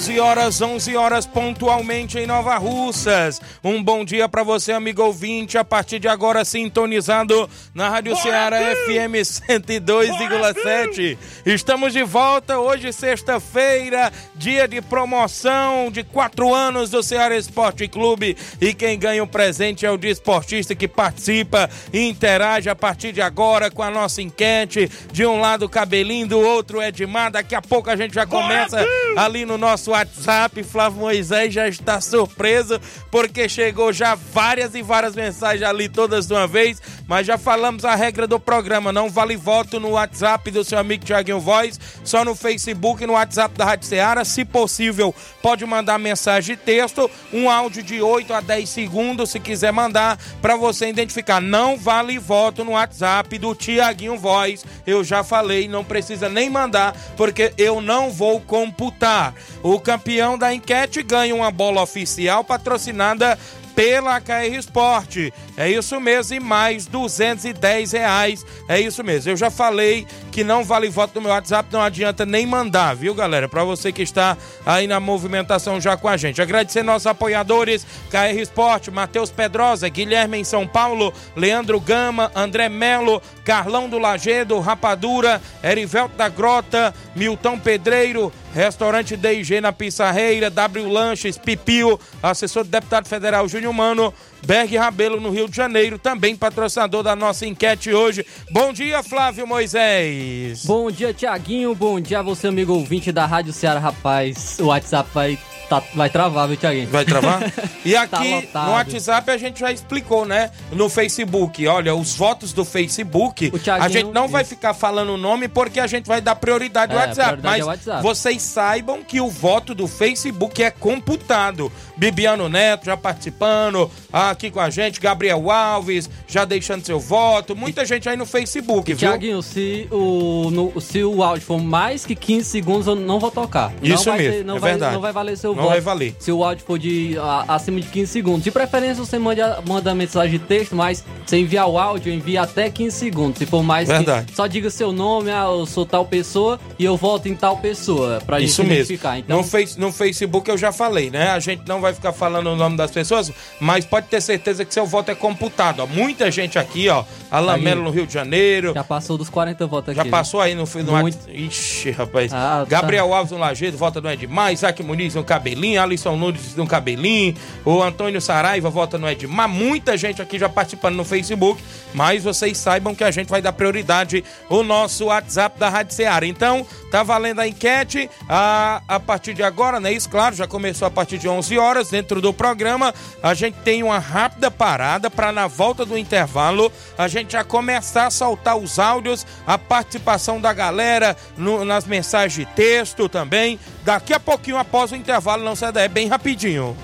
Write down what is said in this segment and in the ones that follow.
11 horas, 11 horas pontualmente em Nova Russas. Um bom dia para você, amigo ouvinte, a partir de agora sintonizado na Rádio Bora, Ceará FM 102,7. Estamos de volta hoje, sexta-feira, dia de promoção de quatro anos do Ceará Esporte Clube. E quem ganha o presente é o desportista que participa e interage a partir de agora com a nossa enquete. De um lado, Cabelinho, do outro, Edmar. Daqui a pouco a gente já começa Bora, ali no nosso WhatsApp. Flávio Moisés já está surpreso porque chegou já várias e várias mensagens ali todas de uma vez, mas já falamos a regra do programa, não vale voto no WhatsApp do seu amigo Tiaguinho Voz, só no Facebook e no WhatsApp da Rádio Ceará, se possível, pode mandar mensagem de texto, um áudio de 8 a 10 segundos, se quiser mandar, para você identificar, não vale voto no WhatsApp do Tiaguinho Voz, eu já falei, não precisa nem mandar, porque eu não vou computar. O campeão da enquete ganha uma bola oficial patrocinada pela KR Esporte. É isso mesmo, e mais 210 reais. É isso mesmo. Eu já falei que não vale voto no meu WhatsApp, não adianta nem mandar, viu, galera? Para você que está aí na movimentação já com a gente. Agradecer nossos apoiadores, KR Esporte, Matheus Pedrosa, Guilherme em São Paulo, Leandro Gama, André Melo, Carlão do Lagedo, Rapadura, Erivelto da Grota, Milton Pedreiro, Restaurante DG na Pissarreira, W Lanches, Pipio, assessor do deputado federal Júnior Mano, Berg Rabelo no Rio de Janeiro, também patrocinador da nossa enquete hoje. Bom dia, Flávio Moisés. Bom dia, Tiaguinho. Bom dia a você, amigo ouvinte da Rádio Ceará, rapaz. O WhatsApp vai Tá, vai travar, viu, Thiaguinho? Vai travar? E tá aqui tá no WhatsApp a gente já explicou, né? No Facebook, olha, os votos do Facebook, a gente não isso. vai ficar falando o nome porque a gente vai dar prioridade ao é, WhatsApp. Mas é WhatsApp. vocês saibam que o voto do Facebook é computado. Bibiano Neto já participando aqui com a gente, Gabriel Alves já deixando seu voto, muita gente aí no Facebook, viu? Tiaguinho, se o, no, se o áudio for mais que 15 segundos, eu não vou tocar. Isso não mesmo, não é vai, verdade. Não vai valer seu não voto. Não vai valer. Se o áudio for de a, acima de 15 segundos. De preferência, você manda, manda mensagem de texto, mas se enviar o áudio, envia até 15 segundos. Se for mais verdade. Que, só diga seu nome, ah, eu sou tal pessoa e eu voto em tal pessoa, pra Isso gente identificar. Então... No, face, no Facebook eu já falei, né? A gente não vai ficar falando o nome das pessoas, mas pode ter certeza que seu voto é computado. Ó. Muita gente aqui, ó. Alain Melo no Rio de Janeiro. Já passou dos 40 votos aqui. Já passou aí no fim do Muito... Ixi, rapaz. Ah, tá. Gabriel tá. Alves no Lajeado, vota no Edmar. Isaac Muniz no Cabelinho. Alisson Nunes no Cabelinho. O Antônio Saraiva vota no Edmar. Muita gente aqui já participando no Facebook. Mas vocês saibam que a gente vai dar prioridade o nosso WhatsApp da Rádio Ceará. Então, tá valendo a enquete a, a partir de agora, né? Isso, claro, já começou a partir de 11 horas dentro do programa, a gente tem uma rápida parada para na volta do intervalo a gente já começar a soltar os áudios, a participação da galera no, nas mensagens de texto também. Daqui a pouquinho após o intervalo, não sai daí, bem rapidinho.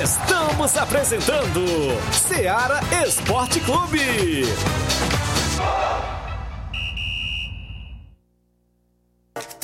Estamos apresentando Seara Esporte Clube.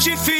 Fit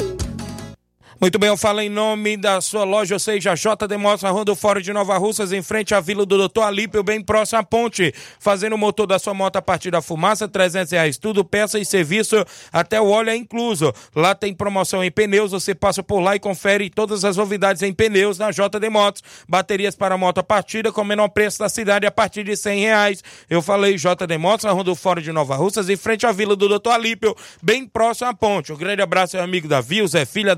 Muito bem, eu falo em nome da sua loja, ou seja, JD Motos, na Rua do Fórum de Nova Russas, em frente à Vila do Doutor Alípio, bem próximo à ponte. Fazendo o motor da sua moto a partir da fumaça, 300 reais. Tudo, peça e serviço, até o óleo é incluso. Lá tem promoção em pneus, você passa por lá e confere todas as novidades em pneus na JD Motos. Baterias para moto a partida, com o menor preço da cidade, a partir de 100 reais. Eu falei JD Motos, na Rua do Fórum de Nova Russas, em frente à Vila do Doutor Alípio, bem próximo à ponte. Um grande abraço ao amigo Davi, Zé Filha, a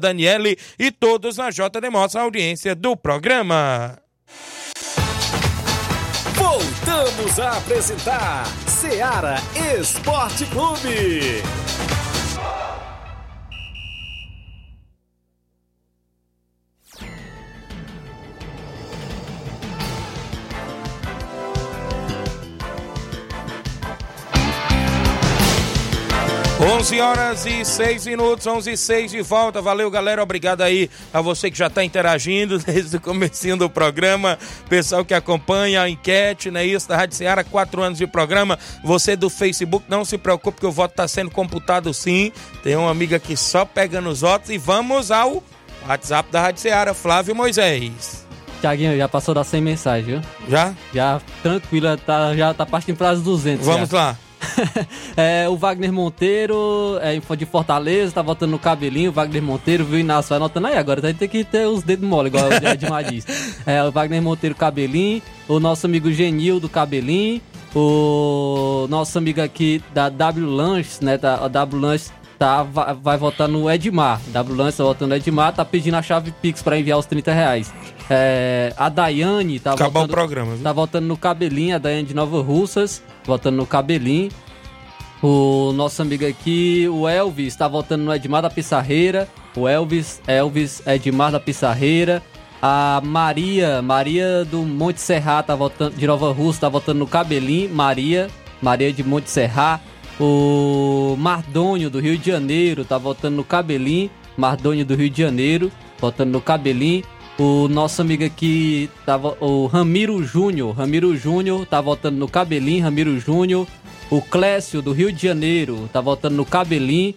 E todos na JD Motos, a audiência do programa. Voltamos a apresentar Seara Esporte Clube. 11 horas e 6 minutos, 11 e 6 de volta. Valeu, galera. Obrigado aí a você que já está interagindo desde o comecinho do programa. Pessoal que acompanha a enquete, né? Isso, da Rádio Ceará, quatro anos de programa. Você do Facebook, não se preocupe que o voto está sendo computado sim. Tem uma amiga aqui só pegando os votos e vamos ao WhatsApp da Rádio Ceará, Flávio Moisés. Tiaguinho, já passou das 100 mensagens, viu? Já? Já tranquila, tá, já tá partindo para as 200. Vamos já. lá. é, o Wagner Monteiro, é, de Fortaleza, tá votando no cabelinho. O Wagner Monteiro, viu, Inácio, vai anotando aí agora. Tem que ter os dedos mole, igual o Edmar diz. É, o Wagner Monteiro, cabelinho. O nosso amigo Genil, do cabelinho. O nosso amigo aqui da W Lanches, né? Da, a W Lanches tá, vai, vai votar no Edmar. W Lanches tá votando no Edmar, tá pedindo a chave Pix pra enviar os 30 reais. É, a Daiane tá Acabou votando, o programa, viu? tá votando no cabelinho, a Daiane de Nova Russas, votando no cabelinho. O nosso amigo aqui, o Elvis, tá votando no Edmar da Pissarreira. O Elvis, Elvis Edmar da Pissarreira. A Maria, Maria do Monte Serra, tá votando, de Nova Rússia, tá votando no Cabelinho. Maria, Maria de Monte Serra. O Mardônio do Rio de Janeiro, tá votando no Cabelinho. Mardônio do Rio de Janeiro, votando no Cabelinho. O nosso amigo aqui, tava, o Ramiro Júnior, Ramiro Júnior, tá votando no Cabelinho. Ramiro Júnior. O Clécio do Rio de Janeiro tá votando no Cabelinho.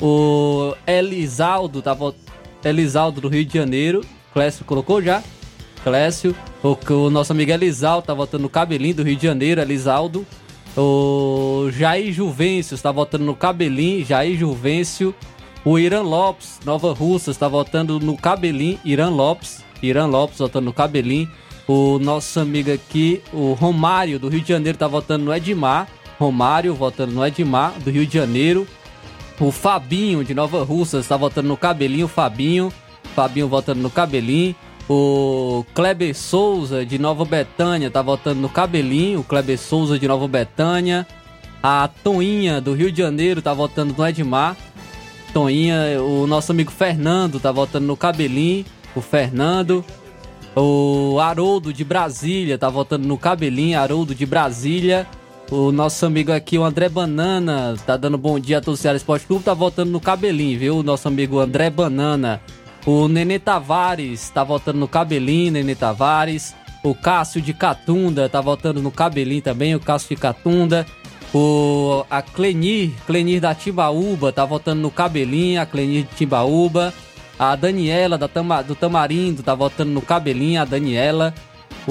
O Elisaldo tá votando. Elisaldo do Rio de Janeiro. Clécio colocou já? Clécio. O, o nosso amigo Elisaldo tá votando no Cabelinho do Rio de Janeiro. Elisaldo. O Jair Juvencio está votando no Cabelinho. Jair Juvencio. O Irã Lopes, Nova Russa, está votando no Cabelinho. Irã Lopes. Irã Lopes votando no Cabelinho. O nosso amigo aqui, o Romário do Rio de Janeiro, tá votando no Edmar. Romário votando no Edmar, do Rio de Janeiro. O Fabinho, de Nova Russa, está votando no Cabelinho. Fabinho. Fabinho votando no Cabelinho. O Kleber Souza, de Nova Betânia, está votando no Cabelinho. O Kleber Souza, de Nova Betânia. A Toinha, do Rio de Janeiro, está votando no Edmar. Toinha, o nosso amigo Fernando, está votando no Cabelinho. O Fernando. O Haroldo, de Brasília, está votando no Cabelinho. Haroldo, de Brasília. O nosso amigo aqui, o André Banana, tá dando bom dia a todo o Esporte Clube, tá votando no cabelinho, viu? O nosso amigo André Banana. O Nenê Tavares tá votando no cabelinho, Nenê Tavares. O Cássio de Catunda tá votando no cabelinho também, o Cássio de Catunda. O, a Clenir, Clenir da Timbaúba tá votando no cabelinho, a Clenir de Timbaúba. A Daniela da Tama, do Tamarindo tá votando no cabelinho, a Daniela.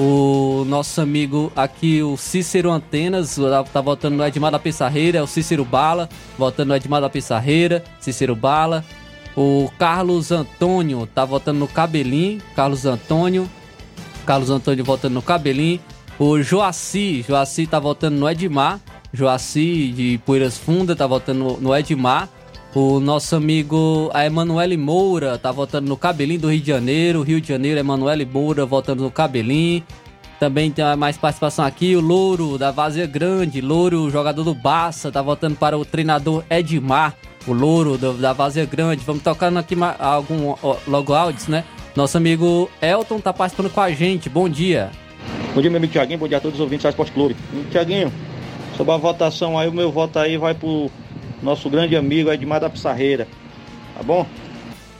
O nosso amigo aqui, o Cícero Antenas, tá, tá votando no Edmar da Pissarreira, é o Cícero Bala, votando no Edmar da Pissarreira, Cícero Bala. O Carlos Antônio tá votando no cabelinho, Carlos Antônio. Carlos Antônio votando no cabelinho. O Joaci, Joaci tá votando no Edmar. Joaci de Poeiras Funda tá votando no Edmar. O nosso amigo a Emanuele Moura tá votando no Cabelinho do Rio de Janeiro. Rio de Janeiro, Emanuele Moura votando no Cabelinho. Também tem mais participação aqui, o Louro da Vazia Grande. Louro, jogador do Barça, tá votando para o treinador Edmar. O Louro da Vazia Grande. Vamos tocando aqui algum logo áudios, né? Nosso amigo Elton tá participando com a gente. Bom dia. Bom dia, meu amigo Tiaguinho. Bom dia a todos os ouvintes do Esporte Clube. Tiaguinho, sobre a votação aí, o meu voto aí vai pro nosso grande amigo Edmar da Pissarreira. Tá bom?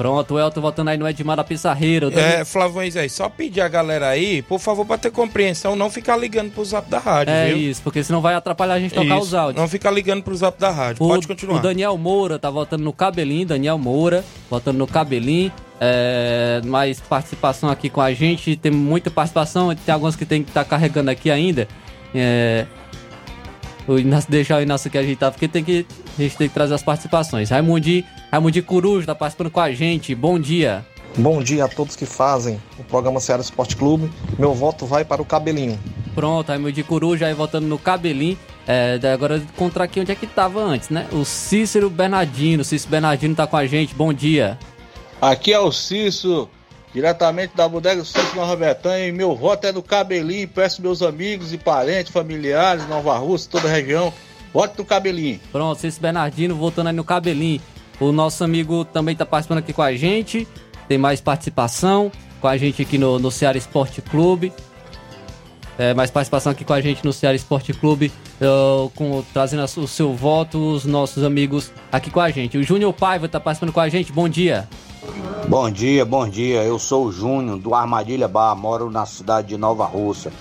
Pronto, o Elton voltando aí no Edmar da Pissarreira. É, Flávio aí, só pedir a galera aí, por favor, pra ter compreensão, não ficar ligando pro zap da rádio, é viu? isso, porque senão vai atrapalhar a gente tocar Isso, os áudios. Não ficar ligando pro zap da rádio, O, pode continuar. o Daniel Moura tá votando no cabelinho, Daniel Moura, votando no cabelinho. É, mais participação aqui com a gente, tem muita participação, tem alguns que tem que estar carregando aqui ainda. É, o Inácio, deixar o Inácio aqui ajeitado, porque tem que, a gente tem que trazer as participações. Raimundi, Raimundi Coruja tá participando com a gente, bom dia. Bom dia a todos que fazem o programa Ceará Esporte Clube. Meu voto vai para o Cabelinho. Pronto, Raimundi Coruja aí votando no cabelinho. É, agora encontrar aqui onde é que tava antes, né? O Cícero Bernardino, o Cícero Bernardino tá com a gente, bom dia. Aqui é o Cício, diretamente da Bodega Cício Nova Betânia, e meu voto é no Cabelinho. Peço meus amigos e parentes, familiares, Nova Rússia, toda a região, voto no Cabelinho. Pronto, Cícero Bernardino voltando aí no cabelinho. O nosso amigo também tá participando aqui com a gente. Tem mais participação com a gente aqui no, no Ceará Esporte Clube. É, mais participação aqui com a gente no Ceará Esporte Clube, uh, com, trazendo o seu voto, os nossos amigos aqui com a gente. O Júnior Paiva tá participando com a gente, bom dia. Bom dia, bom dia. Eu sou o Júnior do Armadilha Bar, moro na cidade de Nova Rússia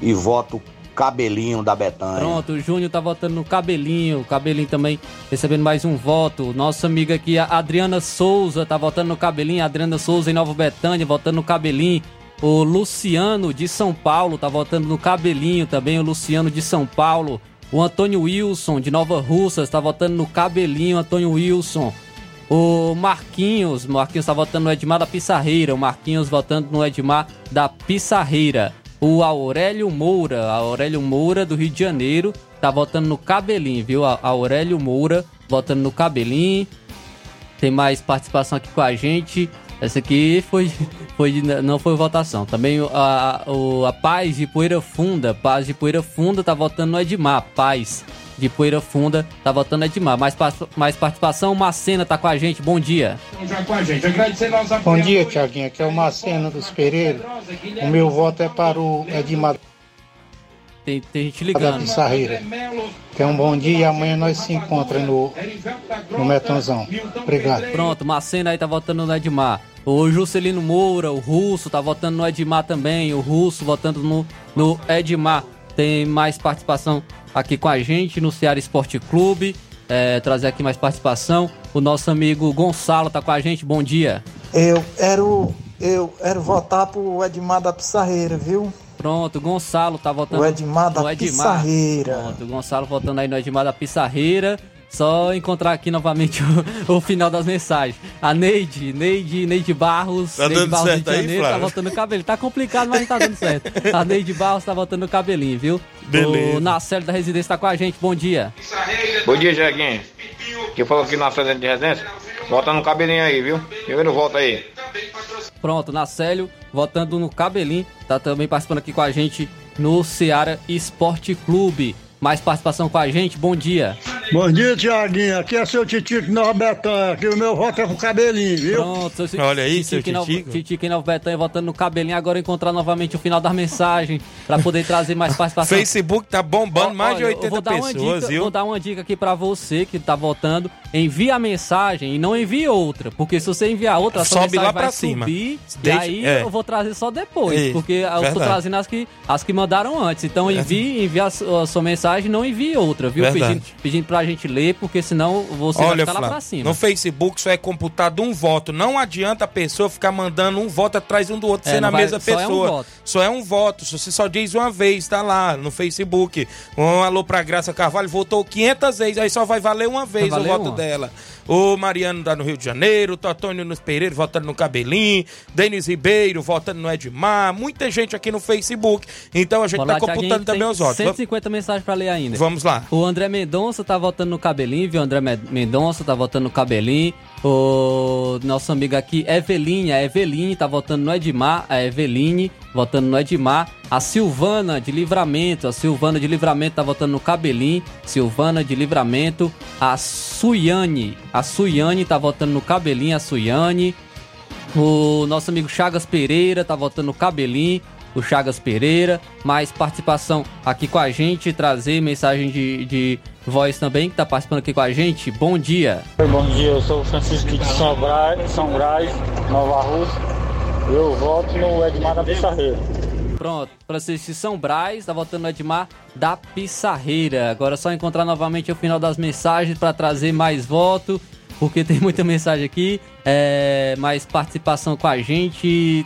e voto Cabelinho da Betânia. Pronto, o Júnior tá votando no Cabelinho, Cabelinho também recebendo mais um voto. Nossa amiga aqui, a Adriana Souza, tá votando no Cabelinho, a Adriana Souza em Nova Betânia, votando no Cabelinho. O Luciano de São Paulo tá votando no Cabelinho também, o Luciano de São Paulo. O Antônio Wilson de Nova Russas tá votando no Cabelinho, Antônio Wilson. O Marquinhos, Marquinhos tá votando no Edmar da Pissarreira, o Marquinhos votando no Edmar da Pissarreira. O Aurélio Moura, Aurélio Moura do Rio de Janeiro, tá votando no Cabelinho, viu? A Aurélio Moura votando no Cabelinho. Tem mais participação aqui com a gente. Essa aqui foi, foi não foi votação. Também a, a, a Paz de Poeira Funda, Paz de Poeira Funda tá votando no Edmar. Paz de Poeira Funda tá votando no Edmar. Mais, mais participação, Macena tá com a gente. Bom dia. Bom dia, Tiaguinho. Aqui é o Macena dos Pereira. O meu voto é para o Edmar tem, tem gente ligando. Tenha um bom dia e amanhã nós se encontramos no, no Metonzão. Obrigado. Pronto, Macena aí tá votando no Edmar. O Juscelino Moura, o Russo, tá votando no Edmar também. O Russo votando no, no Edmar. Tem mais participação aqui com a gente no Ceará Esporte Clube. É, trazer aqui mais participação. O nosso amigo Gonçalo tá com a gente. Bom dia. Eu quero, eu quero votar pro Edmar da Pissarreira, viu? Pronto, Gonçalo tá votando O Edmar da. Pissarreira. Pronto, o Gonçalo votando aí no Edmar da Pissarreira. Só encontrar aqui novamente o, o final das mensagens. A Neide, Neide, Neide Barros. Tá Neide dando Barros certo de aí, Janeiro, tá Flávio? votando no cabelo. Tá complicado, mas tá dando certo. A Neide Barros tá votando no cabelinho, viu? Beleza. O Nacélio da Residência tá com a gente. Bom dia. Bom dia, Jeguinho. Que falou aqui na frente de residência. Volta no cabelinho aí, viu? Primeiro volta aí. Pronto, Nacélio votando no cabelinho. Tá também participando aqui com a gente no Ceará Esporte Clube. Mais participação com a gente. Bom dia. Bom dia, Tiaguinho. Aqui é seu Titico Nova Betânia. Aqui o meu voto é com cabelinho, viu? Pronto, seu Olha aí, seu Titico Nova- Titico. Em Nova Betânia votando no cabelinho. Agora encontrar novamente o final das mensagens pra poder trazer mais participação. Facebook tá bombando Ó, mais de olha, eu 80 vou dar uma pessoas, dica, viu? Vou dar uma dica aqui pra você que tá votando. Envie a mensagem e não envie outra. Porque se você enviar outra, a sua Sobe mensagem lá vai pra cima. subir. Deixa- e aí é. eu vou trazer só depois. Isso, porque eu tô verdade. trazendo as que, as que mandaram antes. Então envie, envie a, a sua mensagem e não envie outra, viu? Verdade. Pedindo, pedindo pra gente ler, porque senão você vai Olha, ficar lá pra cima. no Facebook só é computado um voto. Não adianta a pessoa ficar mandando um voto atrás um do outro, É, na não vai- mesma só é um pessoa. voto. Só é um voto. Se você só diz uma vez, tá lá no Facebook. Um alô pra Graça Carvalho, votou 500 vezes, aí só vai valer uma vez o voto uma. dela. O Mariano tá no Rio de Janeiro, o Totônio nos Pereira votando no Cabelinho, Denis Ribeiro votando no Edmar, muita gente aqui no Facebook. Então a gente Bora tá computando também os votos. 150 mensagens pra ler ainda. Vamos lá. O André Mendonça tá votando no cabelinho, viu? O André Me- Mendonça tá votando no cabelinho. O nosso amigo aqui, Eveline, a Eveline tá votando no Edmar, a Eveline votando no Edmar. A Silvana de Livramento, a Silvana de Livramento tá votando no cabelinho. Silvana de Livramento. A Suiane, a Suiane tá votando no cabelinho, a Suiane. O nosso amigo Chagas Pereira tá votando no cabelinho. O Chagas Pereira. Mais participação aqui com a gente. Trazer mensagem de, de voz também que tá participando aqui com a gente. Bom dia. Oi, Bom dia, eu sou o Francisco de São Brás, São Brás Nova Rússia. Eu voto no Edmar da Pissarreira. Pronto, Francisco de São Brás tá votando no Edmar da Pissarreira. Agora é só encontrar novamente o final das mensagens para trazer mais voto, porque tem muita mensagem aqui. É, mais participação com a gente.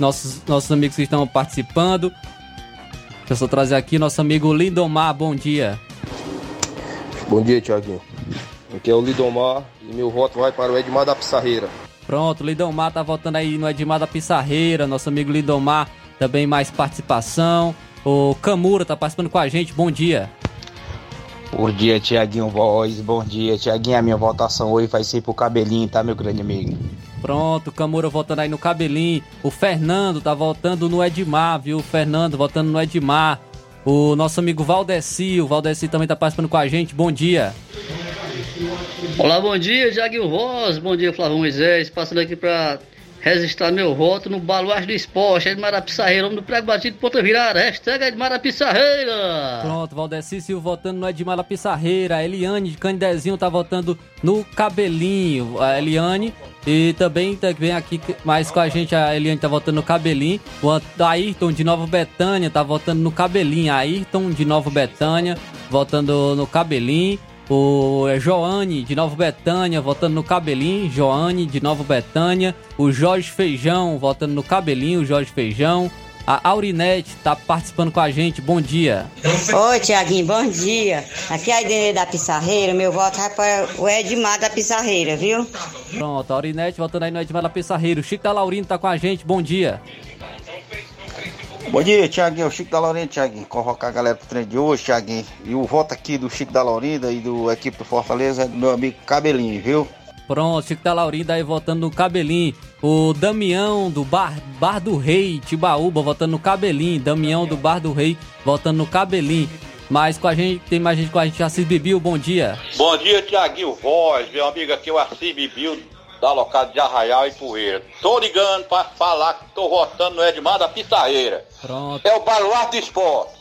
Nossos, nossos amigos que estão participando. Deixa eu só trazer aqui nosso amigo Lindomar, bom dia. Bom dia, Tiaguinho. Aqui é o Lidomar e meu voto vai para o Edmar da Pissarreira. Pronto, Lindomar tá votando aí no Edmar da Pissarreira, nosso amigo Lindomar, também mais participação. O Camura tá participando com a gente, bom dia. Bom dia, Tiaguinho Voz. Bom dia, Tiaguinho. A minha votação hoje vai ser pro cabelinho, tá, meu grande amigo? Pronto, Camura votando aí no cabelinho. O Fernando tá votando no Edmar, viu? O Fernando votando no Edmar. O nosso amigo Valdeci, o Valdeci também tá participando com a gente. Bom dia. Olá, bom dia, Jaguinho Voz, bom dia, Flávio Moisés, passando aqui para registrar meu voto no Baluarte do Esporte, Edmar da Pissarreira, homem do prego batido, ponta virada, hashtag Edmar da Pissarreira. Pronto, Valdeci Silva votando no Edmar da Pissarreira. Eliane de Candezinho tá votando no cabelinho. A Eliane. E também tá- vem aqui mais com a gente, a Eliane tá votando no cabelinho. O Ayrton de Nova Betânia tá votando no cabelinho. Ayrton de Nova Betânia votando no cabelinho. O é, Joane de Nova Betânia votando no cabelinho. Joane de Nova Betânia. O Jorge Feijão votando no cabelinho. Jorge Feijão. A Aurinete tá participando com a gente. Bom dia. Oi, Tiaguinho, bom dia. Aqui é a Idenê da Pissarreira, meu voto vai para o Edmar da Pissarreira, viu? Pronto, a Aurinete voltando aí no Edmar da Pissarreiro. O Chico da Laurino tá com a gente. Bom dia. Bom dia, Tiaguinho. O Chico da Laurinda, Tiaguinho. Convocar a galera pro treino de hoje, Tiaguinho. E o voto aqui do Chico da Laurinda e do equipe do Fortaleza é do meu amigo Cabelinho, viu? Pronto, Chico da Laurinda aí votando no cabelinho. O Damião do Bar, Bar do Rei, Tibaúba, votando no cabelinho. Damião do Bar do Rei, votando no cabelinho. Mas com a gente, tem mais gente com a gente. Assis Bibiu, bom dia. Bom dia, Tiaguinho Voz, meu amigo aqui, o Assis Bibil, da locada de Arraial e Poeira. Tô ligando pra falar que tô votando no Edmar da Pissarreira. Pronto. É o baluarte do esporte.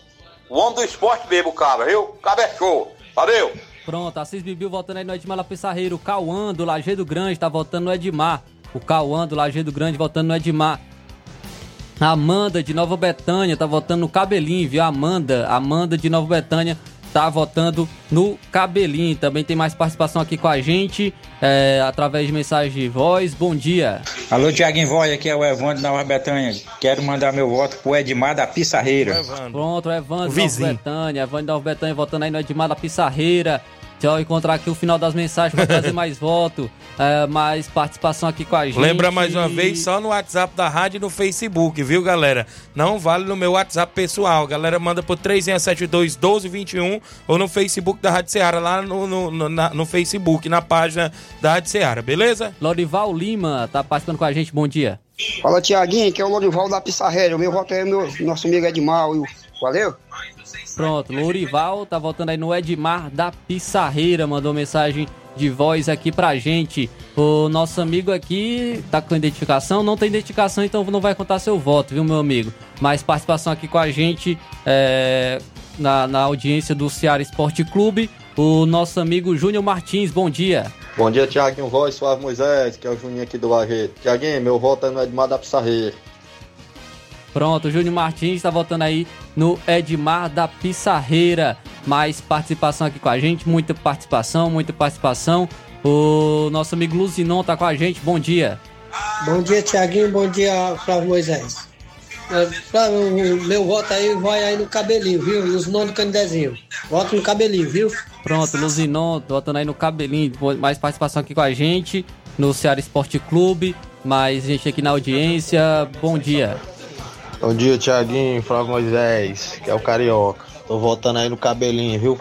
O homem do esporte mesmo, o cabra, viu? O cabra é show. Valeu! Pronto, Assis Bibiu votando aí no Edmar da Pissarreiro. O Cauã do Lajeado Grande tá votando no Edmar. O Cauã do Lajeado Grande votando no Edmar. A Amanda de Nova Betânia tá votando no cabelinho, viu? Amanda, Amanda de Nova Betânia tá votando no cabelinho. Também tem mais participação aqui com a gente, é, através de mensagem de voz. Bom dia. Alô, Tiaguinho Voz, aqui é o Evandro da Nova Betânia. Quero mandar meu voto pro Edmar da Pissarreira. Pronto, o Evandro de Nova vizinho. Betânia. Evandro de Nova Betânia votando aí no Edmar da Pissarreira. Deixa eu encontrar aqui o final das mensagens para trazer mais voto, é, mais participação aqui com a gente. Lembra mais uma vez, só no WhatsApp da rádio e no Facebook, viu, galera? Não vale no meu WhatsApp pessoal. Galera, manda por 3672 1221 ou no Facebook da Rádio Ceará, lá no, no, no, na- no Facebook, na página da Rádio Ceará, beleza? Lorival Lima tá participando com a gente, bom dia. Fala, Tiaguinho, que é o Lorival da Pissarreira. O meu voto é meu, nosso amigo Edmar. viu? Valeu? Pronto, Lorival tá voltando aí no Edmar da Pissarreira, mandou mensagem de voz aqui pra gente. O nosso amigo aqui tá com identificação, não tem identificação, então não vai contar seu voto, viu, meu amigo? Mas participação aqui com a gente é, na, na audiência do Ceará Esporte Clube, o nosso amigo Júnior Martins, bom dia. Bom dia, Tiaguinho Voz, Suave Moisés, que é o Juninho aqui do Lajeito. Tiaguinho, meu voto é no Edmar da Pissarreira. Pronto, o Júnior Martins está votando aí no Edmar da Pissarreira. Mais participação aqui com a gente, muita participação, muita participação. O nosso amigo Luzinon tá com a gente, bom dia. Bom dia, Tiaguinho. Bom dia, Flávio Moisés. É, o meu voto aí vai aí no cabelinho, viu? Nomes do Candezinho. Voto no cabelinho, viu? Pronto, Luzinon, votando aí no cabelinho, mais participação aqui com a gente no Ceará Esporte Clube. Mais gente aqui na audiência, bom dia. Bom dia, Tiaguinho, Flávio Moisés, que é o Carioca. Tô votando aí no cabelinho, viu?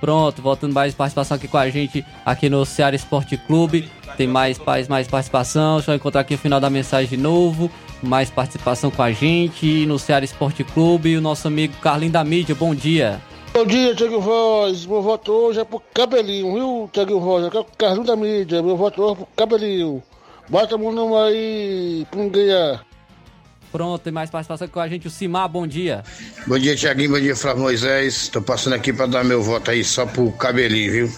Pronto, voltando mais participação aqui com a gente aqui no Ceará Esporte Clube. Tem mais paz, mais participação. Deixa eu encontrar aqui o final da mensagem de novo. Mais participação com a gente no Ceará Esporte Clube. O nosso amigo Carlinho da Mídia, bom dia. Bom dia, Tiago Voz. Meu voto hoje é pro cabelinho, viu, Tiago Voz? Aqui é o Carlinho da Mídia. Meu voto hoje é pro cabelinho. Bota meu nome aí pra não ganhar. Pronto, tem mais participação com a gente. O Simar, bom dia. Bom dia, Tiaguinho. Bom dia, Flávio Moisés. Tô passando aqui pra dar meu voto aí só pro cabelinho, viu?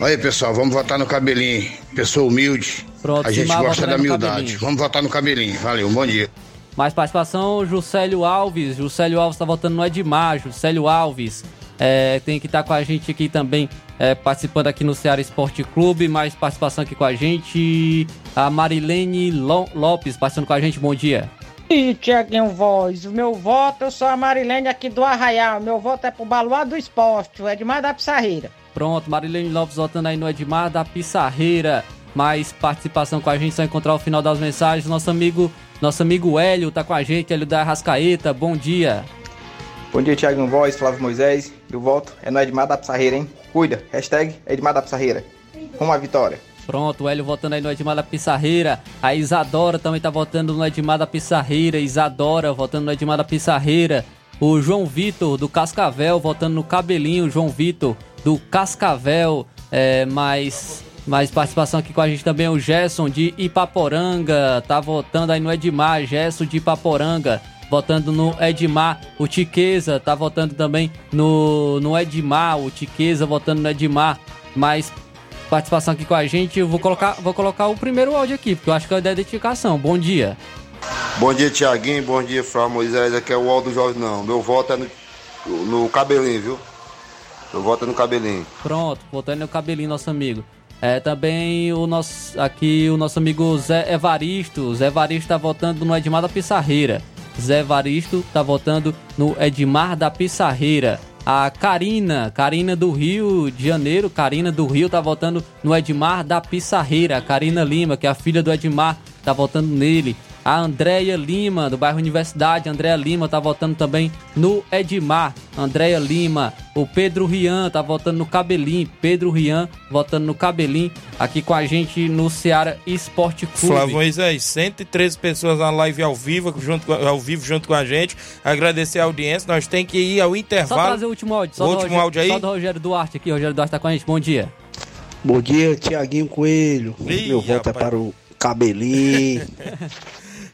Olha aí, pessoal, vamos votar no cabelinho. Pessoa humilde. Pronto, a gente Simar, gosta da humildade. Vamos votar no cabelinho. Valeu, bom dia. Mais participação, Juscelio Alves. Juscelio Alves tá votando no Edmar. Juscelio Alves. É, tem que estar com a gente aqui também, é, participando aqui no Ceará Esporte Clube. Mais participação aqui com a gente. A Marilene Lo- Lopes participando com a gente. Bom dia. E Tiaguinho Voz, o meu voto, eu sou a Marilene aqui do Arraial. Meu voto é pro Baluar do Esporte, o Edmar da Pissarreira. Pronto, Marilene Lopes votando aí no Edmar da Pissarreira. Mais participação com a gente, só encontrar o final das mensagens. Nosso amigo, nosso amigo Hélio tá com a gente, Hélio da Rascaeta. Bom dia. Bom dia, Thiago Voz, Flávio Moisés. Meu voto é no Edmar da Pissarreira, hein? Cuida. Hashtag Edmar da Pissarreira. Rumo à vitória. Pronto, o Hélio votando aí no Edmar da Pissarreira. A Isadora também tá votando no Edmar da Pissarreira. Isadora votando no Edmar da Pissarreira. O João Vitor do Cascavel votando no Cabelinho. João Vitor do Cascavel. É, mais, mais participação aqui com a gente também. O Gerson de Ipaporanga. Tá votando aí no Edmar. Gerson de Ipaporanga. Votando no Edmar. O Tiqueza tá votando também no, no Edmar. O Tiqueza votando no Edmar. Mais participação aqui com a gente. Eu vou colocar, vou colocar o primeiro áudio aqui, porque eu acho que é da identificação. Bom dia. Bom dia, Tiaguinho. Bom dia, Flávio Moisés. Aqui é o Aldo Jorge, não. Meu voto é no, no cabelinho, viu? Meu voto é no cabelinho. Pronto, voltando no cabelinho, nosso amigo. É também o nosso aqui o nosso amigo Zé Evaristo. Zé Evaristo tá votando no Edmar da Pissarreira. Zé Evaristo tá votando no Edmar da Pissarreira. A Karina, Karina do Rio de Janeiro, Karina do Rio tá votando no Edmar da Pissarreira. Karina Lima, que é a filha do Edmar, tá votando nele. A Andréia Lima, do bairro Universidade, Andréia Lima tá votando também no Edmar. Andréia Lima, o Pedro Rian tá votando no Cabelinho. Pedro Rian votando no Cabelinho, aqui com a gente no Ceará Esporte Clube. Flávio Moisés, 113 pessoas na live ao vivo, junto, com- ao vivo junto com a gente. Agradecer a audiência. Nós tem que ir ao Só intervalo. trazer o último áudio. Só O último Rogério- áudio aí? Só do Rogério Duarte aqui. Rogério Duarte tá com a gente. Bom dia. Bom dia, Tiaguinho Coelho. Ih, Meu voto é para o cabelinho.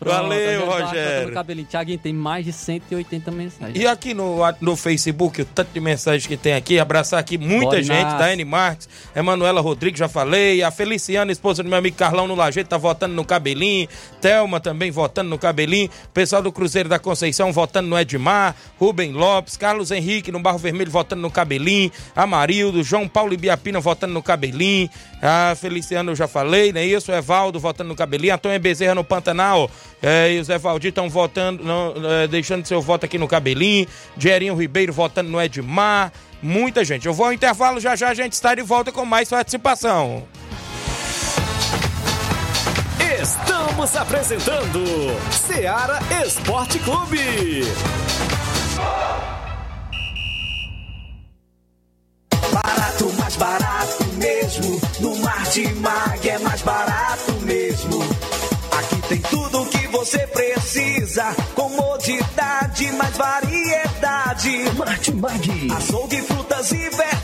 Valeu, Duarte tá Rogério. Cabelinho. Thiaguinho, tem mais de 180 mensagens. E aqui no, no Facebook, o tanto de mensagem que tem aqui, abraçar aqui muita Bora, gente, Inácio. Daiane Marques, Emanuela Rodrigues, já falei, a Feliciana, esposa do meu amigo Carlão no Lajeito, tá votando no Cabelinho, Thelma também votando no Cabelinho, pessoal do Cruzeiro da Conceição votando no Edmar, Rubem Lopes, Carlos Henrique no Barro Vermelho votando no Cabelinho, Amarildo, João Paulo Ibiapina votando no Cabelinho, a Feliciana eu já falei, né? Isso, o Evaldo votando no Cabelinho, Antônio Bezerra no Pantanal, é, e o Zé Valdir estão votando, não, é, deixando seu voto aqui no Cabelinho, Dierinho Ribeiro votando no Edmar, muita gente. Eu vou ao intervalo, já já a gente está de volta com mais participação. Estamos apresentando Seara Esporte Clube. Barato, mais barato mesmo. No Martimag é mais barato mesmo. Você precisa. Comodidade, mais variedade. Martimag. Açougue, frutas e verduras.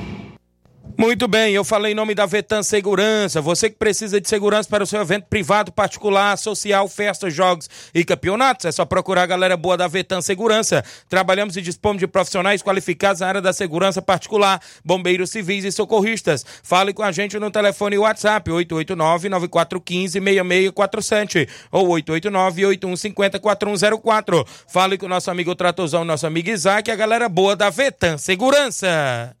Muito bem, eu falei em nome da Vetan Segurança. Você que precisa de segurança para o seu evento privado, particular, social, festas, jogos e campeonatos, é só procurar a galera boa da Vetan Segurança. Trabalhamos e dispomos de profissionais qualificados na área da segurança particular, bombeiros civis e socorristas. Fale com a gente no telefone WhatsApp 889-9415-6647 ou 889-8150-4104. Fale com o nosso amigo Tratozão, nosso amigo Isaac, a galera boa da Vetan Segurança.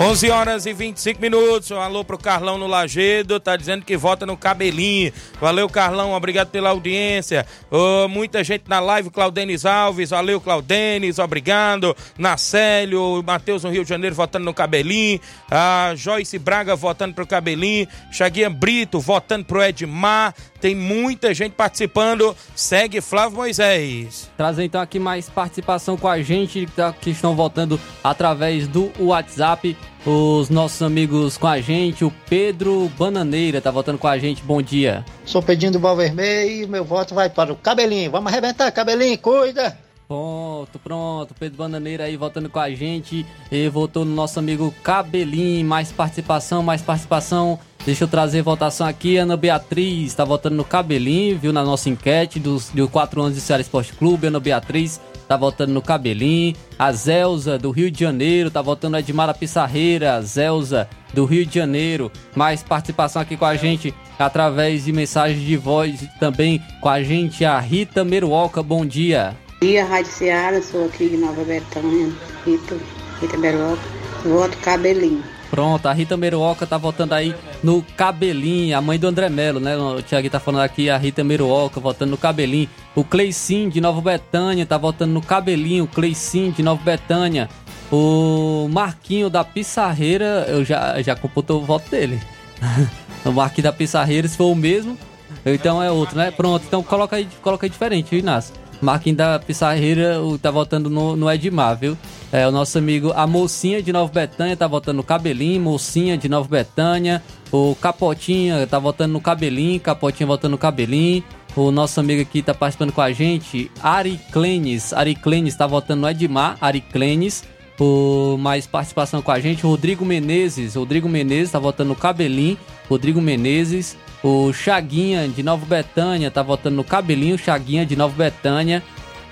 11 horas e 25 minutos. Um alô pro Carlão no Lagedo, tá dizendo que vota no cabelinho. Valeu, Carlão, obrigado pela audiência. Ô, muita gente na live, Claudenis Alves, valeu, Claudenis, obrigado. Nacélio, Matheus no Rio de Janeiro votando no cabelinho. A Joyce Braga votando pro cabelinho. Chaguinha Brito votando pro Edmar. Tem muita gente participando. Segue Flávio Moisés. Trazer então aqui mais participação com a gente tá- que estão votando através do WhatsApp. Os nossos amigos com a gente, o Pedro Bananeira tá votando com a gente. Bom dia. Sou Pedrinho do Balvermelho e meu voto vai para o Cabelinho. Vamos arrebentar, Cabelinho, cuida! Pronto, pronto. Pedro Bananeira aí votando com a gente. E votou no nosso amigo Cabelinho. Mais participação, mais participação. Deixa eu trazer votação aqui. Ana Beatriz tá votando no Cabelinho, viu? Na nossa enquete dos, de 4 anos de Ceará Esporte Clube. Ana Beatriz tá votando no Cabelinho. A Zelza do Rio de Janeiro tá votando no Edmara Pissarreira. Zelza do Rio de Janeiro. Mais participação aqui com a gente através de mensagens de voz também com a gente. A Rita Meruoca, bom dia. Bom dia, Rádio Seara, sou aqui de Nova Betânia, Rita, Rita Beroca, voto cabelinho. Pronto, a Rita Meruoca tá votando aí no Cabelinho, a mãe do André Melo, né? O Thiago tá falando aqui, a Rita Meruoca votando no Cabelinho. O Cleicin de Nova Betânia tá votando no Cabelinho, o Cleicin de Nova Betânia. O Marquinho da Pissarreira, eu já, já computou o voto dele. o Marquinho da Pissarreira, se for o mesmo, então é outro, né? Pronto, então coloca aí, coloca aí diferente, viu, Inácio? Marquinhos da Pissarreira tá votando no, no Edmar, viu? É, o nosso amigo, a Mocinha de Nova Betânia tá votando no Cabelinho, Mocinha de Nova Betânia. O Capotinha tá votando no Cabelinho, Capotinha votando no Cabelinho. O nosso amigo aqui tá participando com a gente, Ari Clenes. Ari Clenes tá votando no Edmar, Ari Clenes. O mais participação com a gente, Rodrigo Menezes. Rodrigo Menezes tá votando no Cabelinho. Rodrigo Menezes. O Chaguinha de Nova Betânia tá votando no Cabelinho. Chaguinha de Nova Betânia.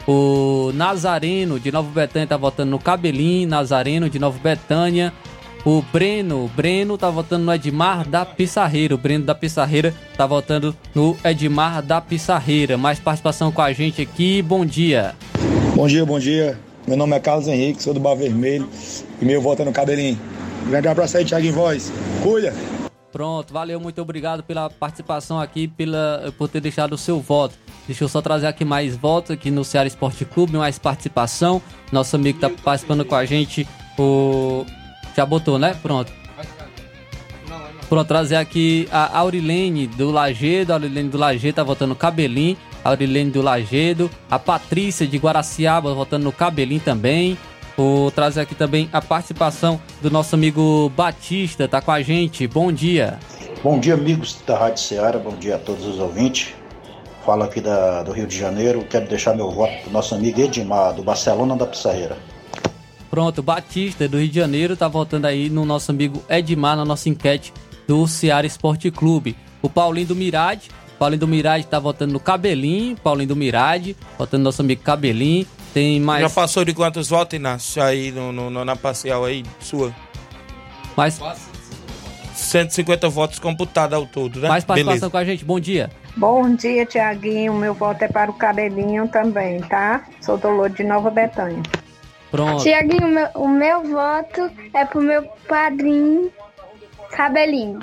O Nazareno de Nova Betânia tá votando no Cabelinho. Nazareno de Nova Betânia. O Breno, Breno tá votando no Edmar da Pissarreira. O Breno da Pissarreira tá votando no Edmar da Pissarreira. Mais participação com a gente aqui. Bom dia. Bom dia, bom dia. Meu nome é Carlos Henrique, sou do Bar Vermelho e meu voto é no cabelinho. Grande abraço aí, Thiago em voz. Cuida! Pronto, valeu, muito obrigado pela participação aqui, pela, por ter deixado o seu voto. Deixa eu só trazer aqui mais votos aqui no Ceará Esporte Clube, mais participação. Nosso amigo tá participando com a gente, o... Já botou, né? Pronto. Pronto, trazer aqui a Aurilene do Lagedo. A Aurilene do Lagedo tá votando no Cabelinho. A Aurilene do Lagedo. A Patrícia de Guaraciaba votando no Cabelinho também. Vou trazer aqui também a participação do nosso amigo Batista, tá com a gente. Bom dia. Bom dia, amigos da Rádio Ceará, bom dia a todos os ouvintes. Falo aqui da, do Rio de Janeiro, quero deixar meu voto pro nosso amigo Edmar, do Barcelona da Pissarreira. Pronto, Batista do Rio de Janeiro tá votando aí no nosso amigo Edmar na nossa enquete do Ceará Esporte Clube. O Paulinho do Mirade, Paulinho do Mirade tá votando no Cabelinho, Paulinho do Mirade, votando no nosso amigo Cabelinho. Tem mais Já passou de quantos votos, Inácio, aí no, no- no- na parcial aí, sua? mais 150 votos computados ao todo, né? mais participação Beleza. com a gente. Bom dia. Bom dia, Tiaguinho. Meu voto é para o cabelinho também, tá? Sou Dolor de Nova Betânia. Pronto. Tiaguinho, o meu, voto é pro meu padrinho Cabelinho.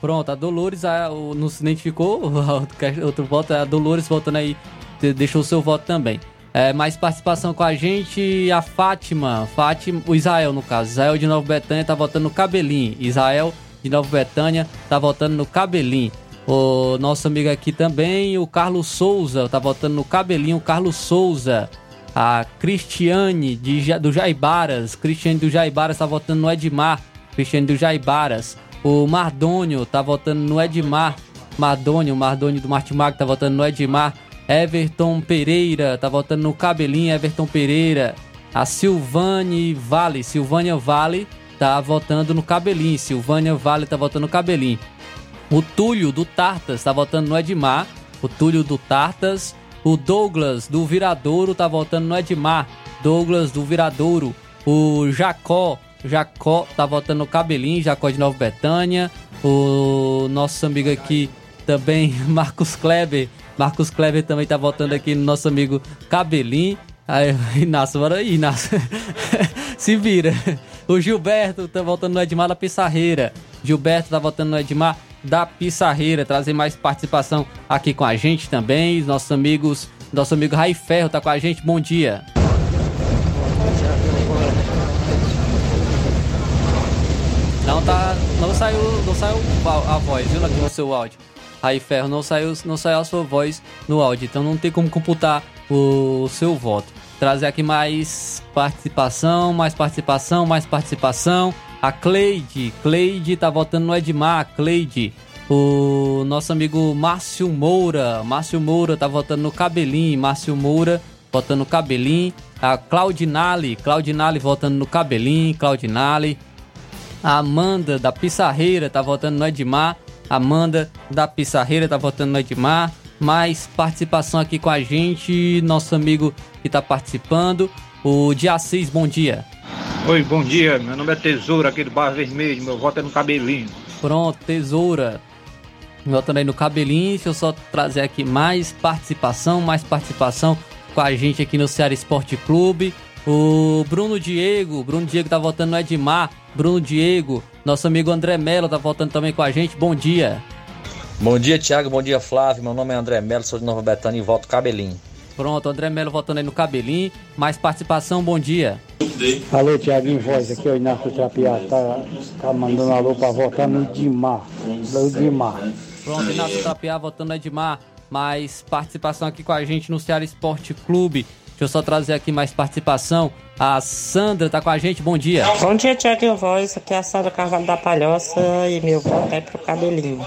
Pronto, a Dolores a, o, não se identificou, outro, outro voto, a Dolores voltando aí, de- deixou o seu voto também. É, mais participação com a gente, a Fátima, Fátima, o Israel no caso, Israel de Nova Betânia tá votando no Cabelinho, Israel de Nova Betânia tá votando no Cabelinho. O nosso amigo aqui também, o Carlos Souza, tá votando no Cabelinho, o Carlos Souza. A Cristiane de, do Jaibaras, Cristiane do Jaibaras tá votando no Edmar, Cristiane do Jaibaras. O Mardônio tá votando no Edmar, Mardônio, Mardônio do Martimag tá votando no Edmar. Everton Pereira tá votando no Cabelinho, Everton Pereira. A Silvane Vale, Silvânia Vale tá votando no Cabelinho, Silvânia Vale tá votando no Cabelinho. O Túlio do Tartas tá votando no Edmar. O Túlio do Tartas. O Douglas do Viradouro tá votando no Edmar. Douglas do Viradouro. O Jacó. Jacó tá votando no Cabelinho. Jacó de Nova Betânia. O nosso amigo aqui também, Marcos Kleber. Marcos Kleber também tá votando aqui no nosso amigo Cabelinho. Aí, Inácio, bora aí, Inácio. Se vira. O Gilberto tá votando no Edmar da Pissarreira. Gilberto tá votando no Edmar da Pissarreira. Trazer mais participação aqui com a gente também. Os Nossos amigos, nosso amigo Rai Ferro tá com a gente. Bom dia. Não tá, não saiu, não saiu a, a voz, viu, aqui no seu áudio. Aí Ferro, não saiu, não saiu a sua voz no áudio, então não tem como computar o seu voto. Trazer aqui mais participação, mais participação, mais participação. A Cleide, Cleide tá votando no Edmar, Cleide. O nosso amigo Márcio Moura, Márcio Moura tá votando no Cabelinho, Márcio Moura votando no Cabelinho. A Claudinale, Claudinale votando no Cabelinho, Claudinale. A Amanda da Pissarreira tá votando no Edmar. Amanda da Pissarreira tá votando no Edmar. Mais participação aqui com a gente. Nosso amigo que tá participando. O Diassis, bom dia. Oi, bom dia. Meu nome é Tesouro aqui do Barra Vermelho. Meu voto é no cabelinho. Pronto, tesoura. Voltando aí no cabelinho, deixa eu só trazer aqui mais participação, mais participação com a gente aqui no Ceará Esporte Clube. O Bruno Diego, Bruno Diego tá votando no Edmar. Bruno Diego, nosso amigo André Mello tá votando também com a gente. Bom dia. Bom dia, Thiago. Bom dia, Flávio. Meu nome é André Melo, sou de Nova Betânia e voto cabelinho. Pronto, André Melo votando aí no cabelinho. Mais participação, bom dia. Alô, Tiaguinho Voz, aqui é o Inácio Trapiá, tá, tá mandando alô pra votar no Dimar, no Dimar. Pronto, Inácio Trapiá votando no Edmar. Mais participação aqui com a gente no Ceará Esporte Clube. Deixa eu só trazer aqui mais participação. A Sandra tá com a gente, bom dia. Bom dia, Tiaguinho Voz. Aqui é a Sandra Carvalho da Palhoça e meu voto é pro cabelinho.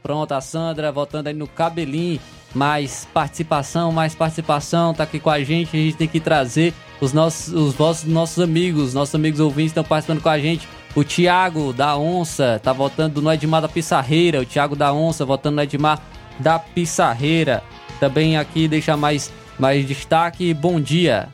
Pronto, a Sandra votando aí no cabelinho. Mais participação, mais participação, tá aqui com a gente. A gente tem que trazer os nossos, os vossos nossos amigos, nossos amigos ouvintes estão participando com a gente. O Thiago da Onça tá votando no Edmar da Pissarreira. O Thiago da Onça votando no Edmar da Pissarreira. Também aqui deixa mais, mais destaque. Bom dia.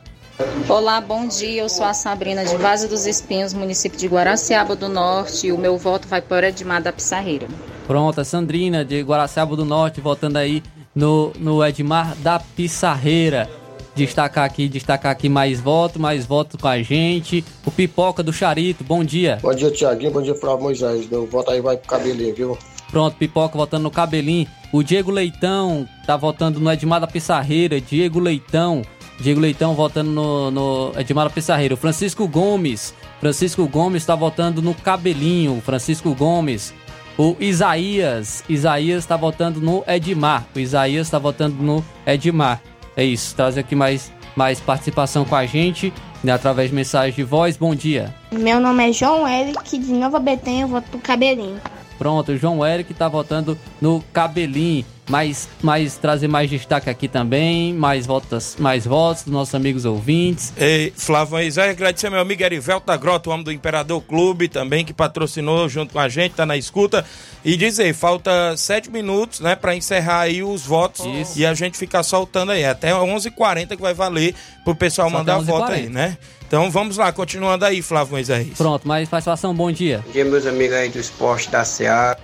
Olá, bom dia. Eu sou a Sabrina de Vaza dos Espinhos, município de Guaraciaba do Norte. E o meu voto vai para Edmar da Pissarreira. Pronto, a Sandrina de Guaraciaba do Norte votando aí no, no Edmar da Pissarreira. Destacar aqui, destacar aqui mais voto, mais voto com a gente. O Pipoca do Charito, bom dia. Bom dia, Tiaguinho. Bom dia, Flávio Moisés. Meu voto aí vai pro cabelinho, viu? Pronto, Pipoca votando no cabelinho. O Diego Leitão tá votando no Edmar da Pissarreira. Diego Leitão. Diego Leitão votando no, no Edmar da Pissarreira. O Francisco Gomes. Francisco Gomes tá votando no cabelinho. Francisco Gomes. O Isaías. Isaías tá votando no Edmar. O Isaías tá votando no Edmar. É isso. Traz aqui mais, mais participação com a gente. Né, através de mensagem de voz. Bom dia. Meu nome é João Eric, de Nova Betânia, eu voto pro Cabelinho. Pronto, o João Eric tá votando no cabelinho. Mais, mais trazer mais destaque aqui também, mais votos, mais votos dos nossos amigos ouvintes. Ei, Flávio Moisés, agradecer ao meu amigo Erivelto da Grota, o homem do Imperador Clube, também, que patrocinou junto com a gente, tá na escuta. E dizer, falta sete minutos, né, para encerrar aí os votos e a gente ficar soltando aí. Até 11h40 que vai valer pro pessoal Só mandar voto 11h40. aí, né? Então vamos lá, continuando aí, Flávio Moisés. Pronto, mais participação, bom dia. Bom dia, meus amigos aí do esporte da Seara.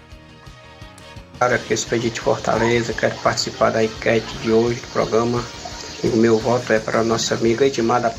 Aqui é Expedito de Fortaleza, quero participar da enquete de hoje do programa. E o meu voto é para nossa amiga Edmar da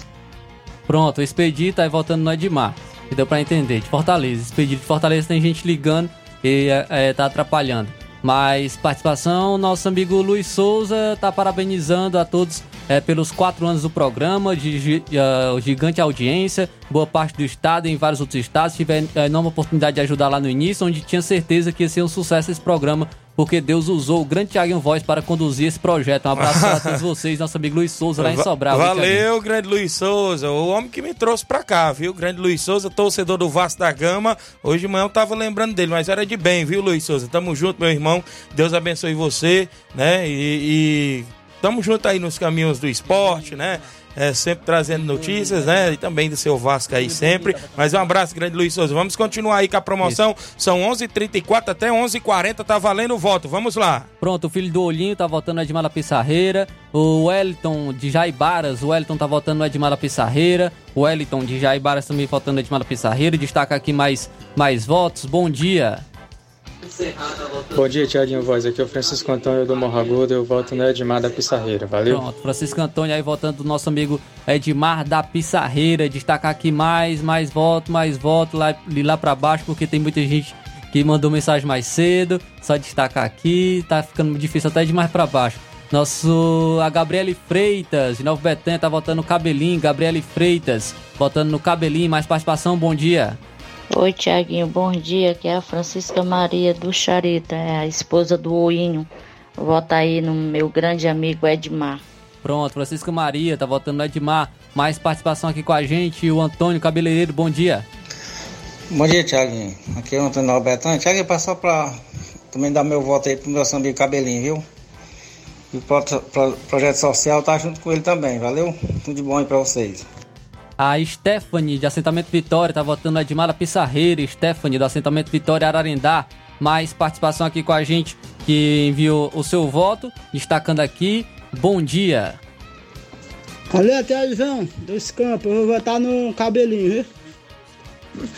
Pronto, o Expedito aí votando no Edmar. Que deu pra entender, de Fortaleza. Expedito de Fortaleza tem gente ligando e é, tá atrapalhando. Mas participação, nosso amigo Luiz Souza tá parabenizando a todos é, pelos quatro anos do programa, de, de uh, gigante audiência, boa parte do estado e em vários outros estados. Tive a enorme oportunidade de ajudar lá no início, onde tinha certeza que ia ser um sucesso esse programa, porque Deus usou o grande Thiago Voz para conduzir esse projeto. Um abraço a todos vocês, nosso amigo Luiz Souza lá em Sobral. Valeu, grande Luiz Souza, o homem que me trouxe pra cá, viu? Grande Luiz Souza, torcedor do Vasco da Gama. Hoje de manhã eu tava lembrando dele, mas era de bem, viu, Luiz Souza? Tamo junto, meu irmão. Deus abençoe você, né? E, e tamo junto aí nos caminhos do esporte, né? É, sempre trazendo notícias, né? E também do seu Vasco aí sempre. Mas um abraço, grande Luiz Souza. Vamos continuar aí com a promoção. São 11:34 h 34 até 11:40 h 40 tá valendo o voto. Vamos lá. Pronto, o filho do Olhinho tá votando Edmar Pissarreira. O Wellington de Jaibaras, o Wellington tá votando no Edmar Pissarreira. O Wellington de Jaibaras também votando no Edmar Pissarreira. Destaca aqui mais, mais votos. Bom dia. Bom dia, Tiaguinho Voz. Aqui é o Francisco Antônio do Morro Agudo. Eu volto no Edmar da Pissarreira. Valeu? Pronto, Francisco Antônio aí votando do nosso amigo Edmar da Pissarreira. Destacar aqui mais, mais voto, mais voto lá, lá para baixo, porque tem muita gente que mandou mensagem mais cedo. Só destacar aqui, tá ficando difícil até de mais para baixo. Nosso a Gabriele Freitas, de Novo Betânia, tá votando no cabelinho. Gabriele Freitas, votando no cabelinho. Mais participação, bom dia. Oi, Tiaguinho, bom dia. Aqui é a Francisca Maria do Charita, é a esposa do Oinho. Vota aí no meu grande amigo Edmar. Pronto, Francisca Maria tá votando no Edmar. Mais participação aqui com a gente, o Antônio Cabeleireiro, bom dia. Bom dia, Tiaguinho. Aqui é o Antônio Albertano. Tiaguinho, passar pra também dar meu voto aí pro meu amigo Cabelinho, viu? E o pro, pro, projeto social tá junto com ele também, valeu? Tudo de bom aí pra vocês. A Stephanie, de Assentamento Vitória, está votando a Edmara Pissarreira. Stephanie, do Assentamento Vitória Ararendá. Mais participação aqui com a gente que enviou o seu voto. Destacando aqui, bom dia. Olha, Tiazão, dos campos, eu vou votar no cabelinho, viu?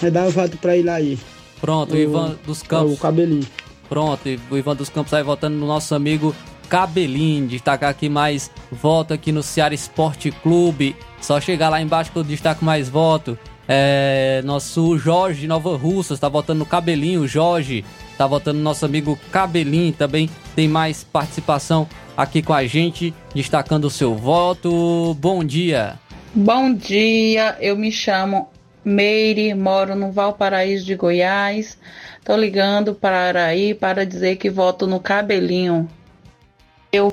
Vai dar o voto pra ele aí. Pronto, o, Ivan dos Campos. O cabelinho. Pronto, o Ivan dos Campos aí votando no nosso amigo Cabelinho. Destacar aqui mais voto aqui no Ceará Esporte Clube. Só chegar lá embaixo que eu destaco mais voto. É, nosso Jorge Nova Russa está votando no Cabelinho. Jorge está votando no nosso amigo Cabelinho. Também tem mais participação aqui com a gente, destacando o seu voto. Bom dia. Bom dia, eu me chamo Meire, moro no Valparaíso de Goiás. Tô ligando para aí para dizer que voto no Cabelinho. Eu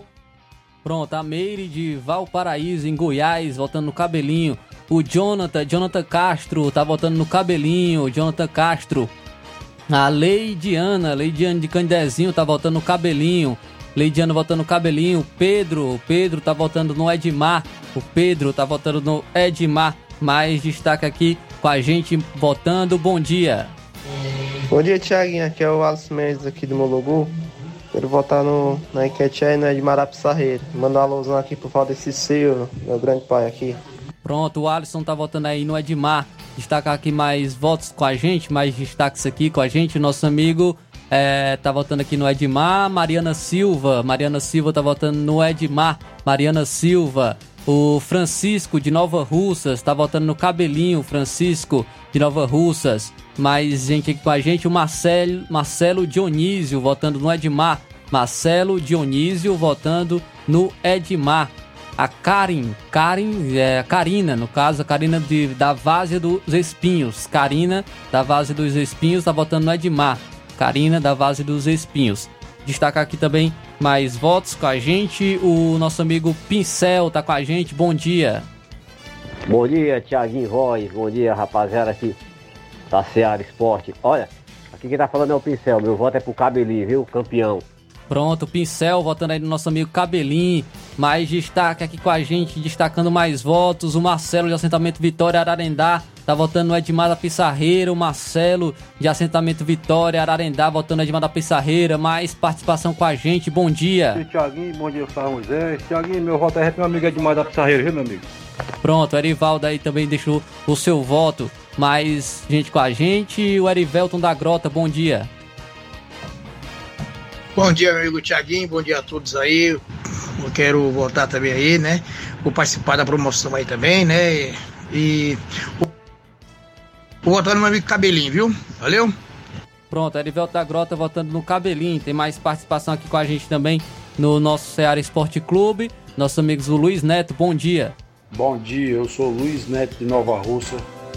Pronto, a Meire de Valparaíso, em Goiás, votando no cabelinho. O Jonathan, Jonathan Castro, tá votando no cabelinho. Jonathan Castro. A Leidiana, Leidiana de Candezinho, tá votando no cabelinho. Leidiana votando no cabelinho. Pedro, Pedro tá votando no Edmar. O Pedro tá votando no Edmar. Mais destaque aqui com a gente votando. Bom dia. Bom dia, Tiaguinho. Aqui é o Alisson Mendes aqui do Mologu. Quero votar no, na enquete aí, né, de Marapissarreira. Mandar um alusão aqui falta desse Silva, meu grande pai aqui. Pronto, o Alisson tá votando aí no Edmar. Destacar aqui mais votos com a gente, mais destaques aqui com a gente. Nosso amigo é, tá votando aqui no Edmar. Mariana Silva. Mariana Silva tá votando no Edmar. Mariana Silva. O Francisco de Nova Russas tá votando no Cabelinho, Francisco de Nova Russas. Mais gente aqui com a gente, o Marcelo, Marcelo Dionísio votando no Edmar. Marcelo Dionísio votando no Edmar. A Karin, Karin, é, Karina, no caso, a Karina de, da Várzea dos Espinhos. Karina, da Várzea dos Espinhos, tá votando no Edmar. Karina, da Várzea dos Espinhos. Destacar aqui também mais votos com a gente. O nosso amigo Pincel tá com a gente. Bom dia. Bom dia, Tiaguinho Voz. Bom dia, rapaziada aqui da Seara Esporte. Olha, aqui quem tá falando é o Pincel. Meu voto é pro Cabelinho, viu? Campeão. Pronto, Pincel votando aí no nosso amigo Cabelinho. Mais destaque aqui com a gente, destacando mais votos. O Marcelo de Assentamento Vitória Ararendá tá votando no Edmar da Pissarreira. O Marcelo de Assentamento Vitória Ararendá votando no Edmar da Pissarreira. Mais participação com a gente. Bom dia. Tiaguinho, bom dia, Flávio Moisés. Tiaguinho, meu voto é meu amigo Edmar da Pissarreira, viu, meu amigo? Pronto, o Erivaldo aí também deixou o seu voto. Mais gente com a gente. O Erivelton da Grota, bom dia. Bom dia, meu amigo Tiaguinho, bom dia a todos aí. Eu quero voltar também aí, né? Vou participar da promoção aí também, né? E. Vou voltar no meu amigo Cabelinho, viu? Valeu? Pronto, Erivelto da Grota votando no cabelinho. Tem mais participação aqui com a gente também no nosso Ceará Esporte Clube. Nossos amigos o Luiz Neto, bom dia. Bom dia, eu sou Luiz Neto de Nova Russa.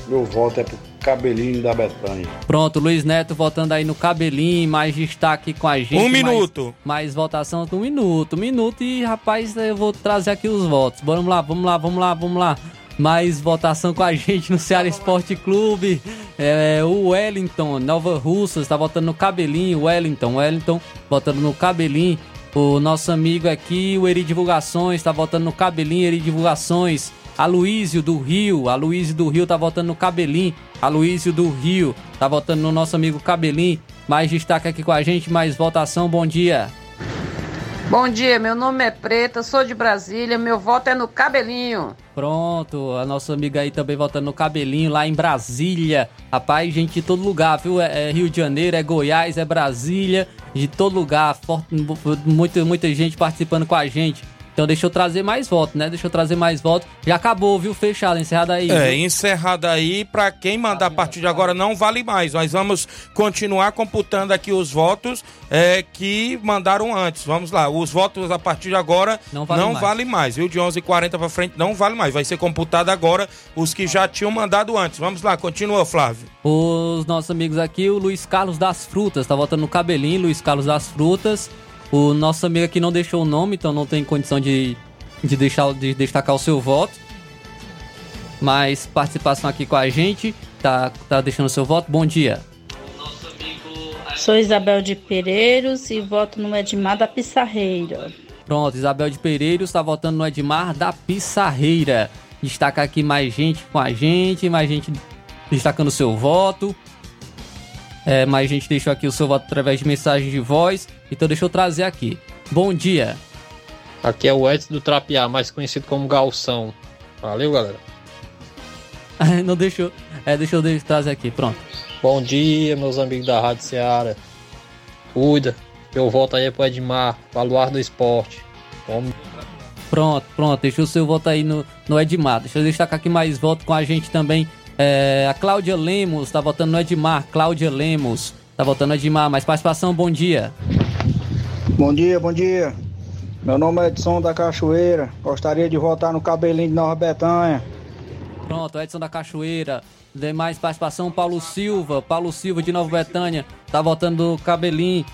Meu voto é pro cabelinho da Betânia. Pronto, Luiz Neto votando aí no cabelinho, mais destaque com a gente. Um mais- minuto. Mais, votação de um minuto. Um minuto e, rapaz, eu vou trazer aqui os votos. Vamos lá, vamos lá, vamos lá, vamos lá. Mais votação com a gente no Ceará Esporte Clube. É, o Wellington, Nova Russas, está votando no cabelinho. Wellington, Wellington votando no cabelinho. O nosso amigo aqui, o Eri Divulgações, está votando no cabelinho, Eri Divulgações. Aloísio do Rio, Aloísio do Rio tá votando no Cabelinho. Aloísio do Rio tá votando no nosso amigo Cabelinho. Mais destaque aqui com a gente, mais votação. Bom dia. Bom dia, meu nome é Preta, sou de Brasília, meu voto é no cabelinho. Pronto, a nossa amiga aí também votando no Cabelinho lá em Brasília. Rapaz, gente de todo lugar, viu? É, é Rio de Janeiro, é Goiás, é Brasília, de todo lugar. Muita, muita gente participando com a gente. Então deixa eu trazer mais votos, né? Deixa eu trazer mais votos. Já acabou, viu? Fechado, encerrado aí. É, viu? encerrado aí, pra quem mandar a partir de agora não vale mais. Nós vamos continuar computando aqui os votos é, que mandaram antes. Vamos lá, os votos a partir de agora Não não vale vale, mais. mais, viu? De 11h40 pra frente não vale mais. Vai ser computado agora os que já tinham mandado antes. Vamos lá, continua, Flávio. Os nossos amigos aqui, o Luiz Carlos das Frutas, tá votando no cabelinho, Luiz Carlos das Frutas. O nosso amigo aqui não deixou o nome, então não tem condição de, de, deixar, de destacar o seu voto. Mas participação aqui com a gente, tá, tá deixando o seu voto. Bom dia. Sou Isabel de Pereiros e voto no Edmar da Pissarreira. Pronto, Isabel de Pereiros está votando no Edmar da Pissarreira. Destaca aqui mais gente com a gente, mais gente destacando o seu voto. É, mais gente deixou aqui o seu voto através de mensagem de voz. Então deixa eu trazer aqui. Bom dia. Aqui é o Edson do Trapiá, mais conhecido como Galção. Valeu, galera. Não deixou. É, deixa eu trazer aqui, pronto. Bom dia, meus amigos da Rádio Ceará. Cuida. Meu voto aí pro Edmar, baluar do esporte. Vamos. Pronto, pronto. Deixa o seu voto aí no, no Edmar. Deixa eu destacar aqui mais voto com a gente também. É, a Cláudia Lemos tá votando no Edmar. Cláudia Lemos tá votando no Edmar. Mais participação, bom dia. Bom dia, bom dia. Meu nome é Edson da Cachoeira. Gostaria de votar no cabelinho de Nova Betânia. Pronto, Edson da Cachoeira. Demais participação, Paulo Silva. Paulo Silva de Nova Betânia tá votando no Cabelinho.